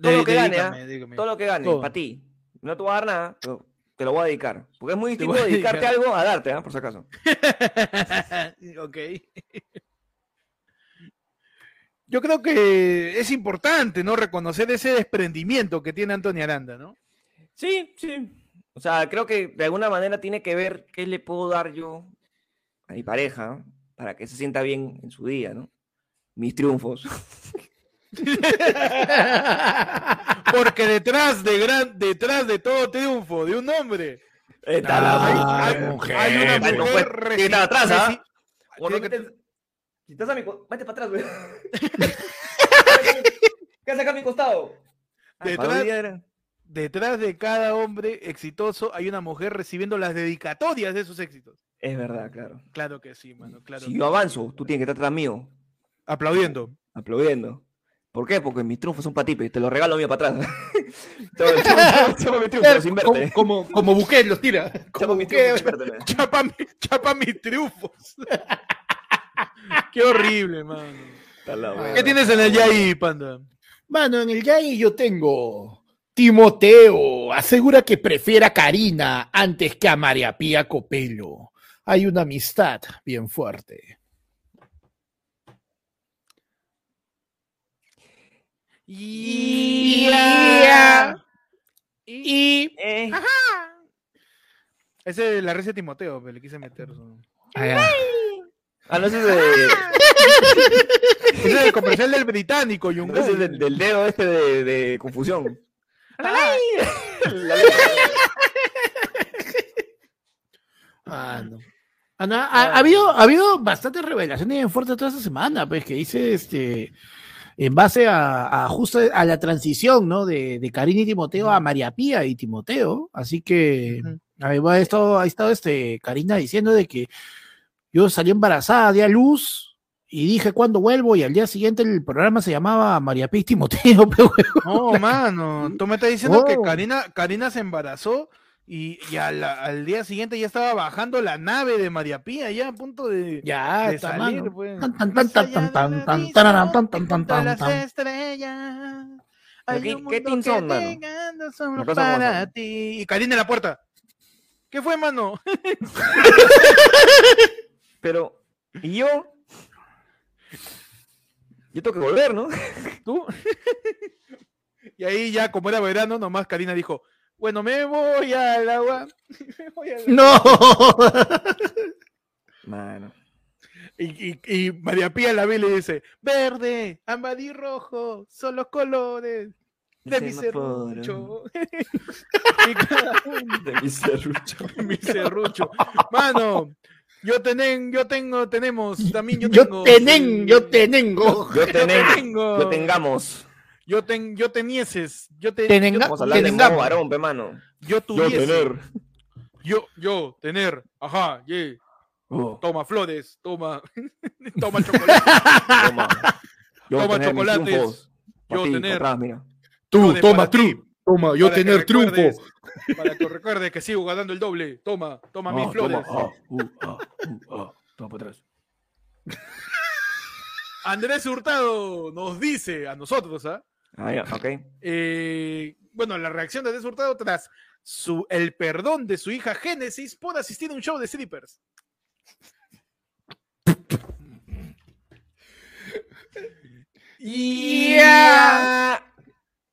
Todo De- lo que gane, dedícame, ¿ah? Todo lo que gane, Todo. para ti. No te voy a dar nada, pero te lo voy a dedicar. Porque es muy distinto dedicarte dedicar. algo a darte, ¿ah? Por si acaso. ok. Yo creo que es importante, ¿no? Reconocer ese desprendimiento que tiene Antonio Aranda, ¿no? Sí, sí. O sea, creo que de alguna manera tiene que ver qué le puedo dar yo a mi pareja para que se sienta bien en su día, ¿no? Mis triunfos. Porque detrás de gran, detrás de todo triunfo de un hombre Está Ah, la hay, mujer. hay una mujer pues, atrás, ¿ah? Si estás a mi co- Vete para atrás, güey. ¿Qué haces acá a mi costado? Ah, Detrás- era- detrás de cada hombre exitoso hay una mujer recibiendo las dedicatorias de sus éxitos. Es verdad, claro. Claro que sí, mano, claro. Si yo avanzo, tú tienes que estar atrás mío, Aplaudiendo. aplaudiendo. ¿Por qué? Porque mis triunfos son para ti, te lo regalo mío para atrás. Mis triunfos sin como, verte. como, como Buquet los tira. Como mis triunfos. Chapa, chapa mis triunfos. Qué horrible, mano. ¿Qué tienes en el Yai, panda? Mano, en el Yai yo tengo. Timoteo asegura que prefiere a Karina antes que a María Pía Copelo. Hay una amistad bien fuerte. Ya. Y. Eh, Ese es la red de Timoteo, pero le quise meter. su- Ah, no, ese es, de- Ese es el comercial del británico, Yung. no, ese es del, del dedo este de, de confusión. Ah, no. Ah, no, ha, ha habido, ha habido bastantes revelaciones bien fuertes toda esta semana, pues, que dice este. En base a, a justo a la transición, ¿no? De, de Karina y Timoteo a María Pía y Timoteo. Así que ahí va esto, ha estado este Karina diciendo de que yo salí embarazada, di a luz y dije cuándo vuelvo y al día siguiente el programa se llamaba María y Timoteo, pero No, mano. Tú me estás diciendo que Oh. Karina, Karina se embarazó y, y al, al día siguiente ya estaba bajando la nave de María Pía, ya a punto de, ya de salir, pues. Y Karina en la puerta. ¿Qué fue, mano? Pero, ¿y yo? Yo tengo que volver, ¿no? ¿Tú? y ahí ya, como era verano, nomás Karina dijo, bueno, me voy al agua. me voy al agua". No. Mano. Y, y- y María Pía la ve y le dice, verde, rojo, son los colores de mi serrucho. De mi serrucho. de mi serrucho. Mano, yo tenen, yo tengo, tenemos, también yo Yo tengo. tenen, yo tenengo. Yo tengo. Yo tengamos. Yo, ten, yo tenieses, yo, te, Tenenga- Vamos a hablar de Tenengamos. modo varón, pe, mano. yo Yo tuviese, tener. yo, yo, tener, ajá, yeah. Oh, toma flores, toma, toma chocolate, toma. Yo Toma chocolates. triunfos. Yo ti, tener. atrás, mira. Tú, toma, tú. Toma, yo para tener triunfo. Para que recuerdes que sigo ganando el doble. Toma, toma mis Ah, flores. toma, ah, uh, ah, uh, ah, toma para atrás. Andrés Hurtado nos dice a nosotros, ¿ah? Ah, ya, ok. Eh, bueno, la reacción de Andrés Hurtado tras su, el perdón de su hija Génesis por asistir a un show de strippers. Ya.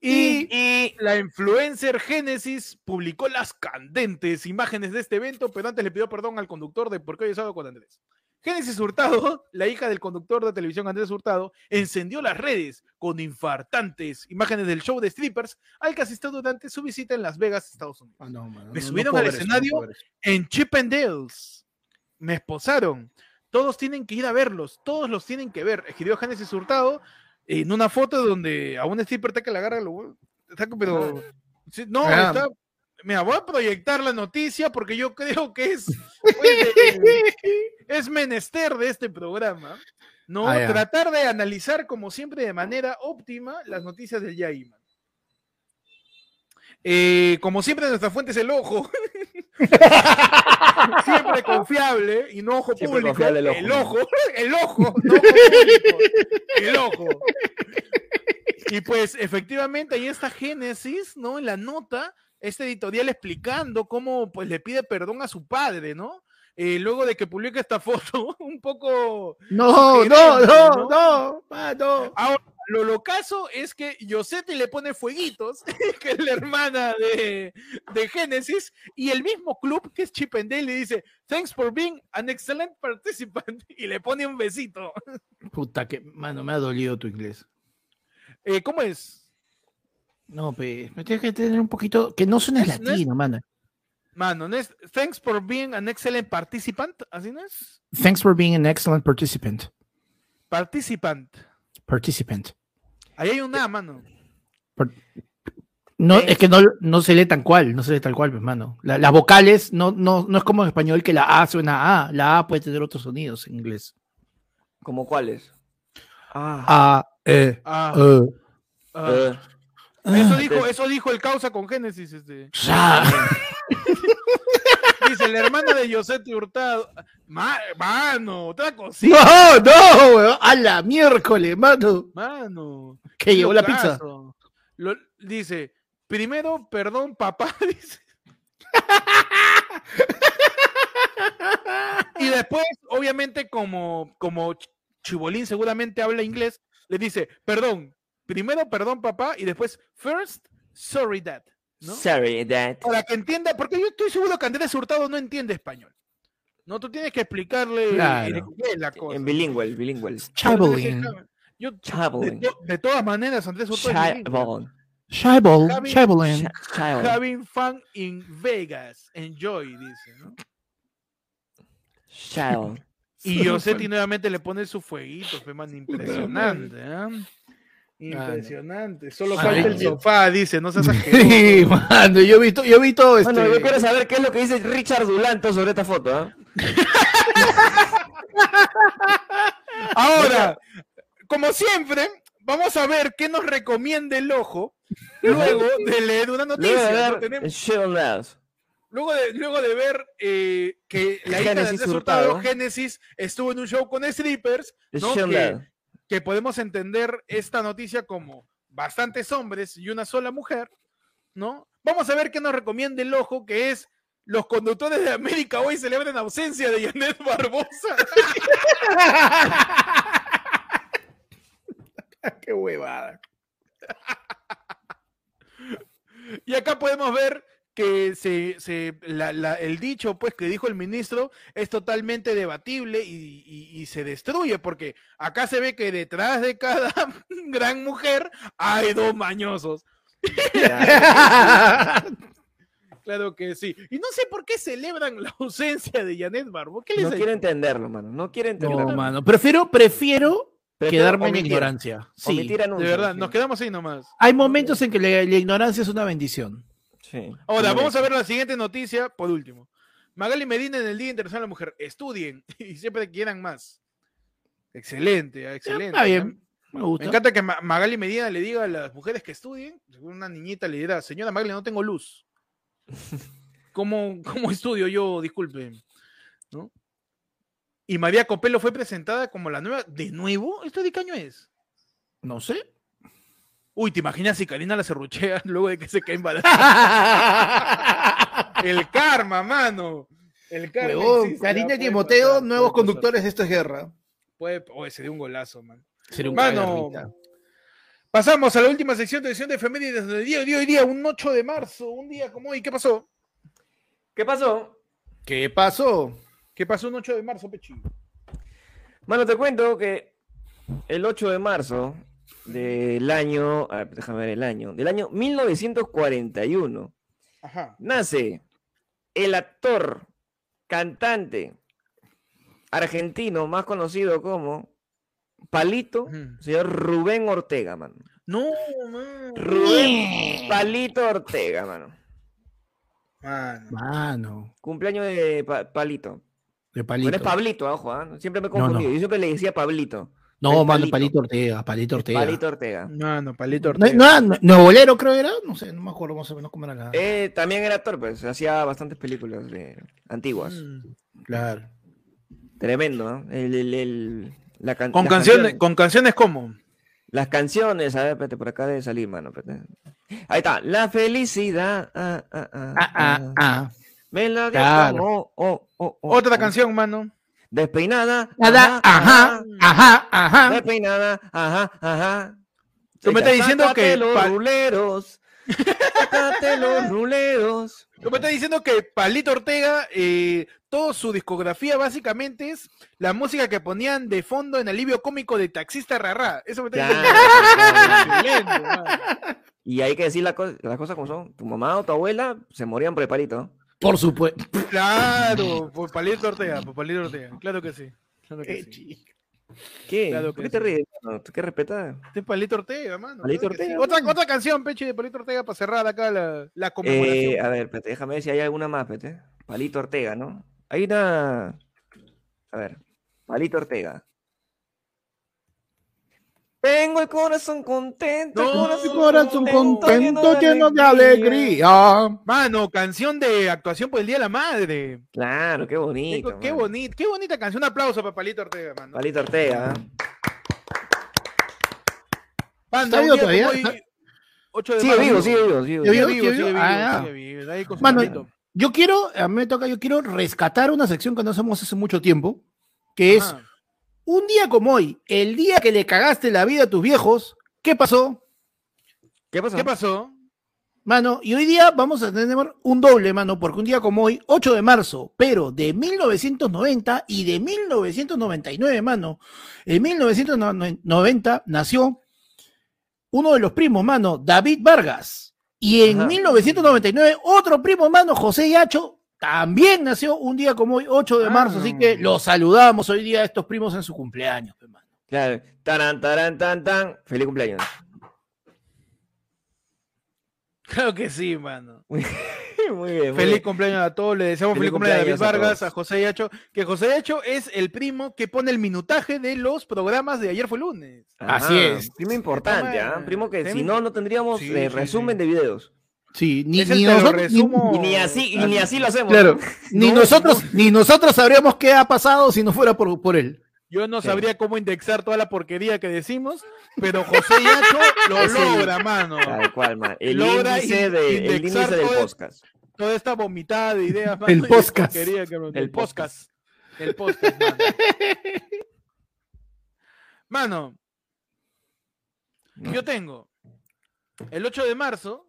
Y, y la influencer Génesis publicó las candentes imágenes de este evento, pero antes le pidió perdón al conductor de por qué hoy sábado con Andrés. Génesis Hurtado, la hija del conductor de televisión Andrés Hurtado, encendió las redes con infartantes imágenes del show de strippers al que asistió durante su visita en Las Vegas, Estados Unidos. Ah, no, Me no, subieron no al escenario. no puedo ver eso. En Chippendales. Me esposaron. Todos tienen que ir a verlos. Todos los tienen que ver. Escribió Génesis Hurtado en una foto donde a un stripper está que la agarra. Lo, está pero. sí, no, Ah. está. Mira, voy a proyectar la noticia porque yo creo que es. pues, es menester de este programa. No, Ah, tratar de analizar, como siempre, de manera óptima las noticias del Yaima. Eh, como siempre, nuestra fuente es el ojo. siempre confiable y no ojo Siempre público. confiable el el ojo. ojo, el ojo, no ojo público, el ojo. Y pues efectivamente ahí está Génesis, ¿no? En la nota, este editorial explicando cómo pues le pide perdón a su padre, ¿no? Eh, luego de que publica esta foto, un poco No, no, no, ¿no? no, mano. Ahora, lo locazo es que Yoseti le pone fueguitos, que es la hermana de, de Génesis, y el mismo club, que es Chipendale, le dice, thanks for being an excellent participant, y le pone un besito. Puta que, mano, me ha dolido tu inglés. Eh, ¿Cómo es? No, pe, me tienes que tener un poquito, que no suenes Es- no latino, mano. Mano, ¿no es thanks for being an excellent participant? ¿Así no es? Thanks for being an excellent participant. Participant. Participant. Ahí hay un A, mano. No, Eh. es que no, no se lee tal cual, no se lee tal cual, pues, mano. La- las vocales no, no, no es como en español que la A suena a A. La A puede tener otros sonidos en inglés. ¿Como cuáles? Ah, eh, Ah, eh. ah. eh, Eso dijo, eso dijo el causa con Génesis, este. Dice la hermana de Yoseti Hurtado. Ma- mano, otra cosita, No, no, weón. A la miércoles, mano. mano. Que llegó la pizza. Lo- dice, primero, perdón, papá, dice. y después, obviamente, como, como Ch- Chibolín seguramente habla inglés, le dice, perdón, primero, perdón, papá, y después, first, sorry, dad. ¿No? Sorry, that. Para que entienda, porque yo estoy seguro que Andrés Hurtado no entiende español. No, tú tienes que explicarle Claro. en la cosa. En bilingüe, bilingüe. Yo, de, Chabolín. to- de todas maneras, Andrés Hurtado. Cha- Chabolín. Having fun in Vegas. Enjoy, dice, ¿no? Chabolín. Y Yosetti nuevamente le pone su fueguito, fue man, impresionante, ¿ah? Impresionante. Solo Ah, falta el sofá, dice, no seas asqueroso. Sí, mano, yo he visto, yo he visto este. Bueno, yo quiero saber qué es lo que dice Richard Dulanto sobre esta foto, ¿ah? Ahora, como siempre, vamos a ver qué nos recomienda el ojo luego de leer una Luego noticia. de ¿no? ver luego, de, luego de ver eh, que la hija de Génesis Andrés Hurtado. Génesis, estuvo en un show con strippers, ¿no? Que. Que podemos entender esta noticia como bastantes hombres y una sola mujer, ¿no? Vamos a ver qué nos recomienda el ojo, que es los conductores de América hoy celebran ausencia de Janet Barbosa. Qué huevada. Y acá podemos ver que se, se- la- la- el dicho pues que dijo el ministro es totalmente debatible y, y- y se destruye porque acá se ve que detrás de cada gran mujer hay dos mañosos. Claro que sí. Y no sé por qué celebran la ausencia de Janet Barbo. ¿Qué les No ha quiero entenderlo, mano. No quiero entenderlo. No, mano. Prefiero, prefiero Prefiero quedarme en omitir. ignorancia. Sí. Omitir De anuncios, verdad, sí. nos quedamos ahí nomás. Hay momentos en que la, la ignorancia es una bendición. Sí. Ahora, Sí, vamos a ver la siguiente noticia, por último. Magali Medina en el Día Internacional de la Mujer. Estudien y siempre quieran más. Excelente, ah, excelente. Está bien. Me Me gusta. encanta que Ma- Magali Medina le diga a las mujeres que estudien. Una niñita le dirá, señora Magali, no tengo luz. ¿Cómo, cómo estudio yo? Disculpe. ¿No? Y María Copelo fue presentada como la nueva. ¿De nuevo? ¿Esto de qué año es? No sé. Uy, ¿te imaginas si Karina la serruchea luego de que se cae embarazada? El karma, mano. El karma. Huevón, Karina y Timoteo, pasar, nuevos conductores de esta guerra. Puede, oye, sería un golazo, man. Sería un Mano, pasamos a la última sección de edición de efemérides del día de hoy, día, un 8 de marzo, un día como hoy. ¿Qué pasó? ¿Qué pasó? ¿Qué pasó? ¿Qué pasó un 8 de marzo, Pechi? Bueno, te cuento que el 8 de marzo del año, a ver, déjame ver el año, del año 1941, Ajá. nace el actor, cantante argentino más conocido como Palito, señor Rubén Ortega, mano. No, man. Rubén Palito Ortega, mano. Mano. Mano. Cumpleaños de Pa- Palito. De palito. es Pablito, ojo, ¿ah? siempre me he No, no. confundido. Yo siempre le decía Pablito. No, mano, Palito. Ortega, palito Ortega. Palito Ortega. Mano, palito No, Ortega. no, no, Nuevo Bolero creo era, no sé, no me acuerdo más o menos cómo era la. Eh, también era actor, pues hacía bastantes películas de- antiguas. Mm. Claro. Tremendo, ¿no? El- el- el- la can- Con las canciones, con canciones como. Las canciones, a ver, espérate, por acá debe salir, mano. espérate. Ahí está, la felicidad. Ah, ah, ah, Ah, ah, ah. Me la dio Claro. como, oh, oh, oh, Otra oh. canción, mano. Despeinada. Nada, ajá, ajá, ajá. Despeinada, ajá, ajá. Tú me estás diciendo que los ruleros. Sácate los ruleros. Tú me estás diciendo que Palito Ortega, eh, toda su discografía básicamente es la música que ponían de fondo en alivio cómico de Taxista Rarra. Eso me está diciendo. Y hay que decir la co- las cosas como son. Tu mamá o tu abuela se morían por el palito. Por supuesto. Claro, por Palito Ortega, por Palito Ortega. Claro que sí. Claro que sí. ¿Qué? Claro ¿Por qué te ríes? mano? ¿Tú qué respetas? Este es Palito Ortega, mano. Palito claro que sí. Ortega, Otra, otra canción, Peche, de Palito Ortega para cerrar acá la, la conmemoración. Eh, a ver, espérate, déjame ver si hay alguna más, espérate. Palito Ortega, ¿no? Hay una. A ver, Palito Ortega. Tengo el corazón contento, el No, corazón, Mi corazón contento, contento, lleno de alegría. Mano, canción de actuación por el Día de la Madre. Claro, qué bonito. qué mano. bonita, qué bonita canción. Un aplauso para Palito Ortega, mano. Palito Ortega. ¿eh? Mano, ¿Está todavía? hoy, 8 de Sigue vivo, sigue vivo, sigue ¿Sigue vivo. vivo? Sigue vivo, sigue vivo, Ah, sigue vivo, ahí con su Mano. Yo quiero, a mí me toca, yo quiero rescatar una sección que no hacemos hace mucho tiempo, que es. Un día como hoy, el día que le cagaste la vida a tus viejos, ¿qué pasó? ¿Qué pasó? ¿Qué pasó? Mano, y hoy día vamos a tener un doble, mano, porque un día como hoy, 8 de marzo, pero de 1990 y de 1999, mano. En 1990 nació uno de los primos, mano, David Vargas. Y en Ajá. 1999, otro primo, mano, José Yacho, también nació un día como hoy, 8 de Ah. marzo. Así que los saludamos hoy día a estos primos en su cumpleaños, pe, mano. Claro. Taran, taran, tan, tan. Feliz cumpleaños. Claro que sí, mano. Muy bien. muy Feliz bien. cumpleaños a todos. Le deseamos Feliz feliz cumpleaños a David a Vargas, a José Yacho. Que José Yacho es el primo que pone el minutaje de los programas de ayer fue lunes. Así es. Primo importante, ¿ah? Toma, Primo que si no, no tendríamos Sí, eh, sí, resumen sí. de videos. Sí, ni, ni nosotros, ni- ni así, y ni así lo hacemos. claro, ni No, nosotros, ni nosotros sabríamos qué ha pasado si no fuera por, por él. Yo no Sí. sabría cómo indexar toda la porquería que decimos, pero José Yacho lo logra, mano. Tal cual, man. El Logra índice, de, el índice del podcast. Toda esta vomitada de ideas, mano, El podcast. porquería que- El el podcast. El podcast, mano. Mano, yo tengo el 8 de marzo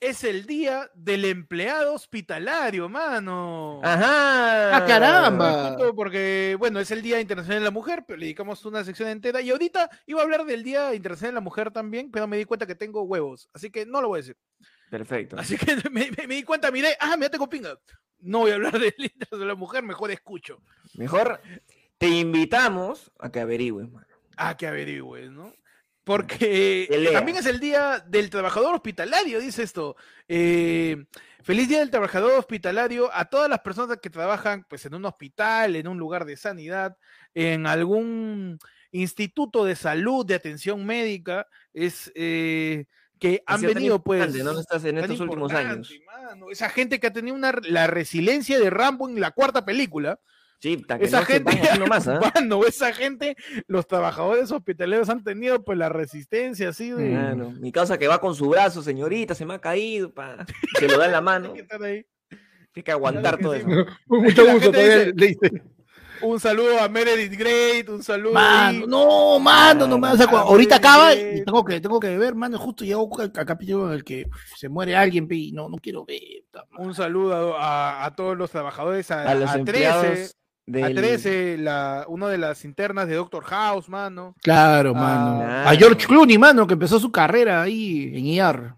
es el día del empleado hospitalario, mano. Ajá. ¡Ah, caramba! Porque, bueno, es el Día Internacional de la Mujer, pero le dedicamos una sección entera. Y ahorita iba a hablar del Día Internacional de la Mujer también, pero me di cuenta que tengo huevos, así que no lo voy a decir. Perfecto. Así que me, me- me di cuenta, miré, ah, mira, tengo pinga. No voy a hablar del Día Internacional de la Mujer, mejor escucho. Mejor te invitamos a que averigües, mano. Ah, que averigües, ¿no? Porque también es el Día del Trabajador Hospitalario, dice esto. Eh, feliz Día del Trabajador Hospitalario a todas las personas que trabajan pues, en un hospital, en un lugar de sanidad, en algún instituto de salud, de atención médica, es eh, que han venido pues... ¿no? En estas- en estos últimos años. mano. Esa gente que ha tenido una, la resiliencia de Rambo en la cuarta película, Sí, esa no gente, van así nomás, ¿ah? esa gente, los trabajadores hospitaleros han tenido pues la resistencia así de... Mi causa que va con su brazo, señorita, se me ha caído, pa. Se lo da en la mano. que estar ahí. Tiene que aguantar que todo sí. eso. Mucho gusto, gente todavía dice- le dice. Un saludo a Meredith Great, un saludo Mano, ahí. no, mano, no me vas a Ah, Ahorita acaba y tengo que, tengo que ver, mano. Justo llegó al capítulo en el que se muere alguien, y no, no quiero ver. un saludo a, a todos los trabajadores, a, A los a 13, a del... 13, la, una de las internas de Doctor House, mano. Claro, Ah, mano. claro. A George Clooney, mano, que empezó su carrera ahí en IR.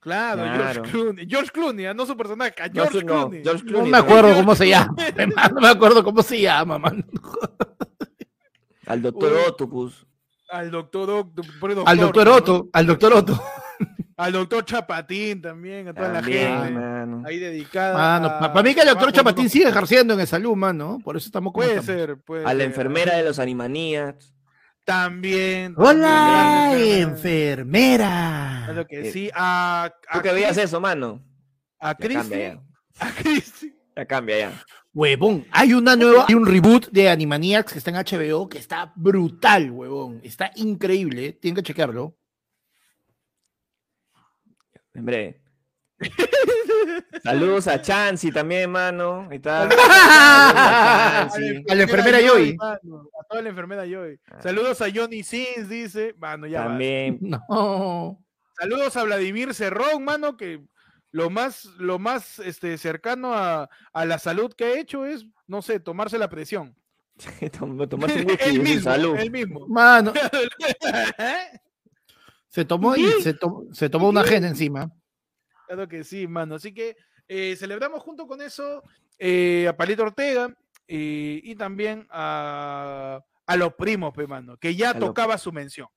Claro, Claro. George Clooney. George Clooney, ah, no su personaje, a George no, Clooney. George No me acuerdo cómo se llama. No me acuerdo cómo se llama, mano. Al doctor Uy. Octopus. Al doctor, Oct- pone Al doctor ¿no? Otto, al doctor Otto. Al doctor Chapatín también, a toda También, la gente. mano. Ahí dedicada. Mano, a- para mí que el doctor Chapatín ¿no? sigue ejerciendo en el salud, mano. Por eso estamos como Puede estamos. ser, puede A la ser. enfermera de los Animaniacs. También. Hola, también, enfermera. Claro que Eh, sí. A, Tú a que veías eso, mano. A Cristi. A Cristi. Ya cambia ya. Huevón, hay una nueva, hay un reboot de Animaniacs que está en HBO que está brutal, huevón. Está increíble, tienen que chequearlo. En breve. Saludos a Chansey también, mano. Ahí está. Saludos A la enfermera Joy. A toda la enfermera Joy. Saludos a Johnny Sins, dice. Mano, ya. También. No. Saludos a Vladimir Cerrón, mano, que lo más, lo más este, cercano a, a la salud que ha hecho es, no sé, tomarse la presión. Tom- Tomarse un whisky el y mismo, salud. el mismo. Mano, se tomó y se, to- se tomó una agenda encima. Claro que sí, mano. Así que eh, celebramos junto con eso eh, a Palito Ortega eh, y también a, a los primos, pe, mano, que ya A tocaba su mención.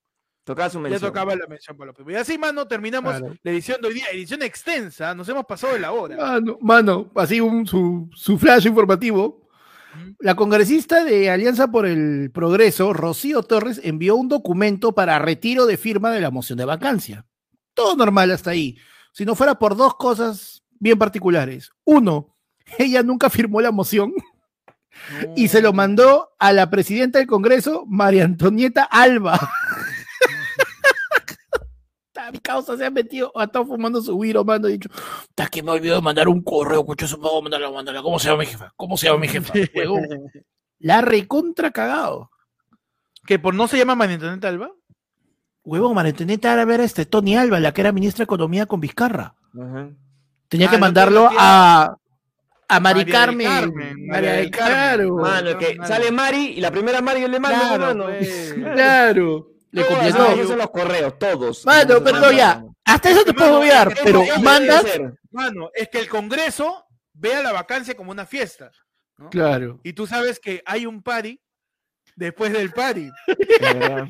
Tocaba su Ya mención. tocaba la mención para los primos. Y así, mano, terminamos Claro. la edición de hoy día, edición extensa. Nos hemos pasado de la hora. Mano, mano, así un, su, su flash informativo. La congresista de Alianza por el Progreso, Rocío Torres, envió un documento para retiro de firma de la moción de vacancia. Todo normal hasta ahí. Si no fuera por dos cosas bien particulares. Uno, ella nunca firmó la moción y se lo mandó a la presidenta del Congreso, María Antonieta Alba. Mi causa se ha metido, ha estado fumando su viro, mano, ha dicho, está que me olvidó de mandar un correo, cocho, eso puedo mandarla, mandarla. ¿Cómo se llama mi jefa? ¿Cómo se llama mi jefa? La recontra cagado. Que por no se llama María Antonieta Alba. Huevón, María Antonieta Alba era este Tony Alba, la que era ministra de Economía con Vizcarra. Ajá. Tenía Ah, que no, mandarlo a, a Mari Carmen. Carmen, María de Carmen. Mano, que sale Mari y la primera Mari yo le mando, Claro, mano. pues. Claro. Le Todas, completó. son los correos, todos. Mano, pero no, ya. Hasta eso te puedo obviar, es que pero no mandas. Mano, es que el Congreso vea la vacancia como una fiesta. ¿no? Claro. Y tú sabes que hay un party después del party.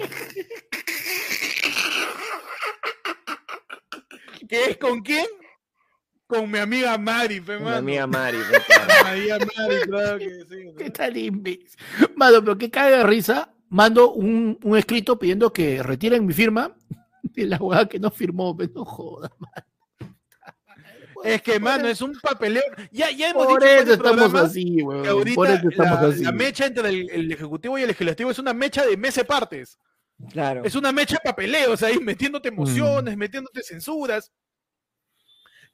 ¿Qué es con quién? Con mi amiga Mari, Mi mano. amiga Mari. pues, claro. Mi amiga Mari, claro que sí. ¿no? ¿Qué tal imbécil? Mano, pero qué caga de risa. Mando un, un escrito pidiendo que retiren mi firma de la hueá que no firmó, pero no jodas, mano. Es que, mano, es un papeleo. Ya, ya hemos Por dicho eso estamos así, que ahorita Por eso estamos la, así. la mecha entre el, el Ejecutivo y el Legislativo es una mecha de mes partes. Claro. Es una mecha de papeleos ahí, metiéndote emociones, metiéndote censuras.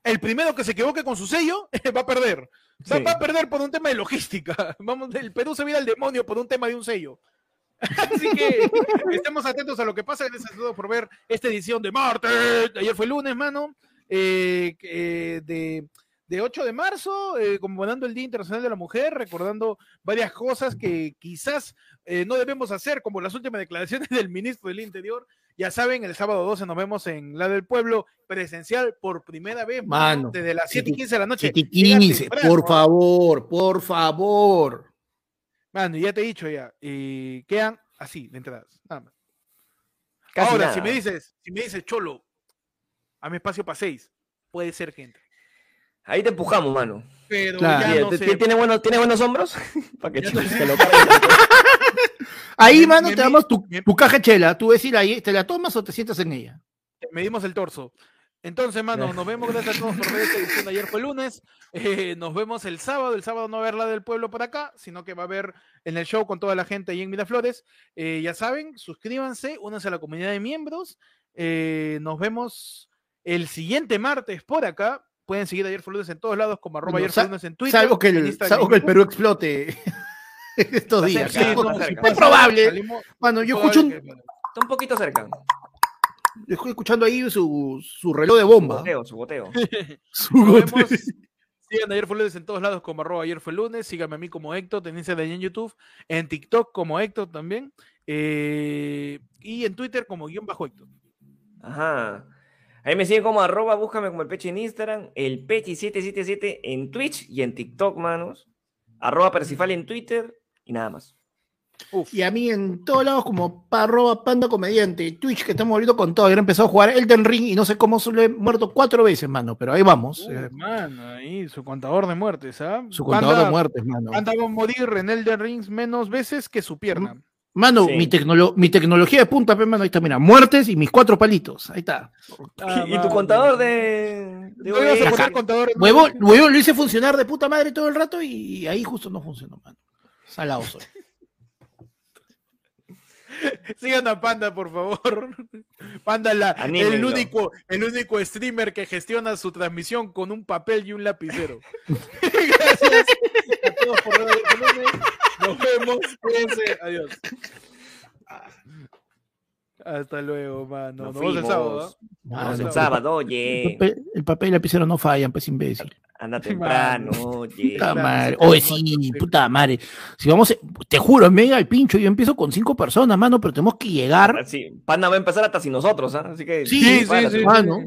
El primero que se equivoque con su sello va a perder. Va, Sí. va a perder por un tema de logística. Vamos, el Perú se viene al demonio por un tema de un sello. Así que estemos atentos a lo que pasa. Gracias a todos por ver esta edición de martes. Ayer fue lunes, mano. Eh, eh, de, de 8 de marzo, eh, conmemorando el Día Internacional de la Mujer, recordando varias cosas que quizás eh, no debemos hacer, como las últimas declaraciones del ministro del Interior. Ya saben, el sábado 12 nos vemos en la del pueblo presencial por primera vez, mano, Mano, desde las 7 y 15 de la noche. Siete Llega 15, temprano, por favor, por favor. Mano, ya te he dicho ya, y quedan así, de entradas, nada más. Casi Ahora, nada. si me dices, si me dices, Cholo, a mi espacio para seis, puede ser gente. Ahí te empujamos, mano. Pero Claro. ya ¿Tiene, no sé. ¿tiene, tiene buenos, ¿Tiene buenos hombros? Para que lo. Ahí, Me- mano, me- te damos tu, me- tu caja chela. Tú ves ir ahí, ¿te la tomas o te sientas en ella? medimos el torso. Entonces, mano, nos vemos. Gracias a todos por ver esta edición ayer fue lunes. Eh, nos vemos el sábado. El sábado no va a haber la del pueblo por acá, sino que va a haber en el show con toda la gente ahí en Miraflores. Eh, ya saben, suscríbanse, únanse a la comunidad de miembros. Eh, nos vemos el siguiente martes por acá. Pueden seguir ayer fue lunes en todos lados, como arroba ayer fue lunes en Twitter. Salvo que el, salvo que el. Perú explote estos días. Sí, no, si Es probable. salimos- Mano, yo escucho un- Está un poquito cerca. Estoy escuchando ahí su, su reloj de bomba. Su boteo. Su Nos goteo. vemos. Sigan ayer fue lunes en todos lados como arroba ayer fue lunes. Síganme a mí como Héctor, tenéis de ahí en YouTube, en TikTok como Héctor también. eh, y en Twitter como guion bajo Héctor. Ajá. Ahí me siguen como arroba, búscame como el Pechi en Instagram, el Pechi777 en Twitch y en TikTok, manos. Arroba Percifal en Twitter y nada más. Y a mí en todos lados como arroba panda comediante, Twitch que estamos volviendo con todo. Ayer empezó a jugar Elden Ring y no sé cómo solo he muerto cuatro veces, mano, pero ahí vamos. eh, Mano, ahí su contador de muertes, ¿ah? su contador de muertes, mano. Panda va a morir en Elden Rings menos veces que su pierna. Mano, Sí. mi, tecnolo- mi tecnología de punta, mano, ahí está, mira, muertes y mis cuatro palitos. Ahí está. Ah, y tu contador de. de ¿No ibas a OBS? poner contador de Huevo, muertes? huevo, lo hice funcionar de puta madre todo el rato y ahí justo no funcionó, mano. Salado soy. Sigan a Panda, por favor. Panda, la, el, único, el único streamer que gestiona su transmisión con un papel y un lapicero. Gracias a todos por ver. Nos vemos. Cuídense. Adiós. Hasta luego, mano. Nos Nos vemos el sábado. fuimos. ¿ah? Mano, el el sábado, El oye. papel, el papel y el lapicero no fallan, pues imbécil. Anda temprano, oye. Puta madre. Oye, sí, puta madre. Si vamos, te juro, mega el pincho. Yo empiezo con cinco personas, mano, pero tenemos que llegar. Sí, Panda va a empezar hasta sin nosotros, ¿ah? Así que. Sí, Sí, sí, prepárate. sí. Mano,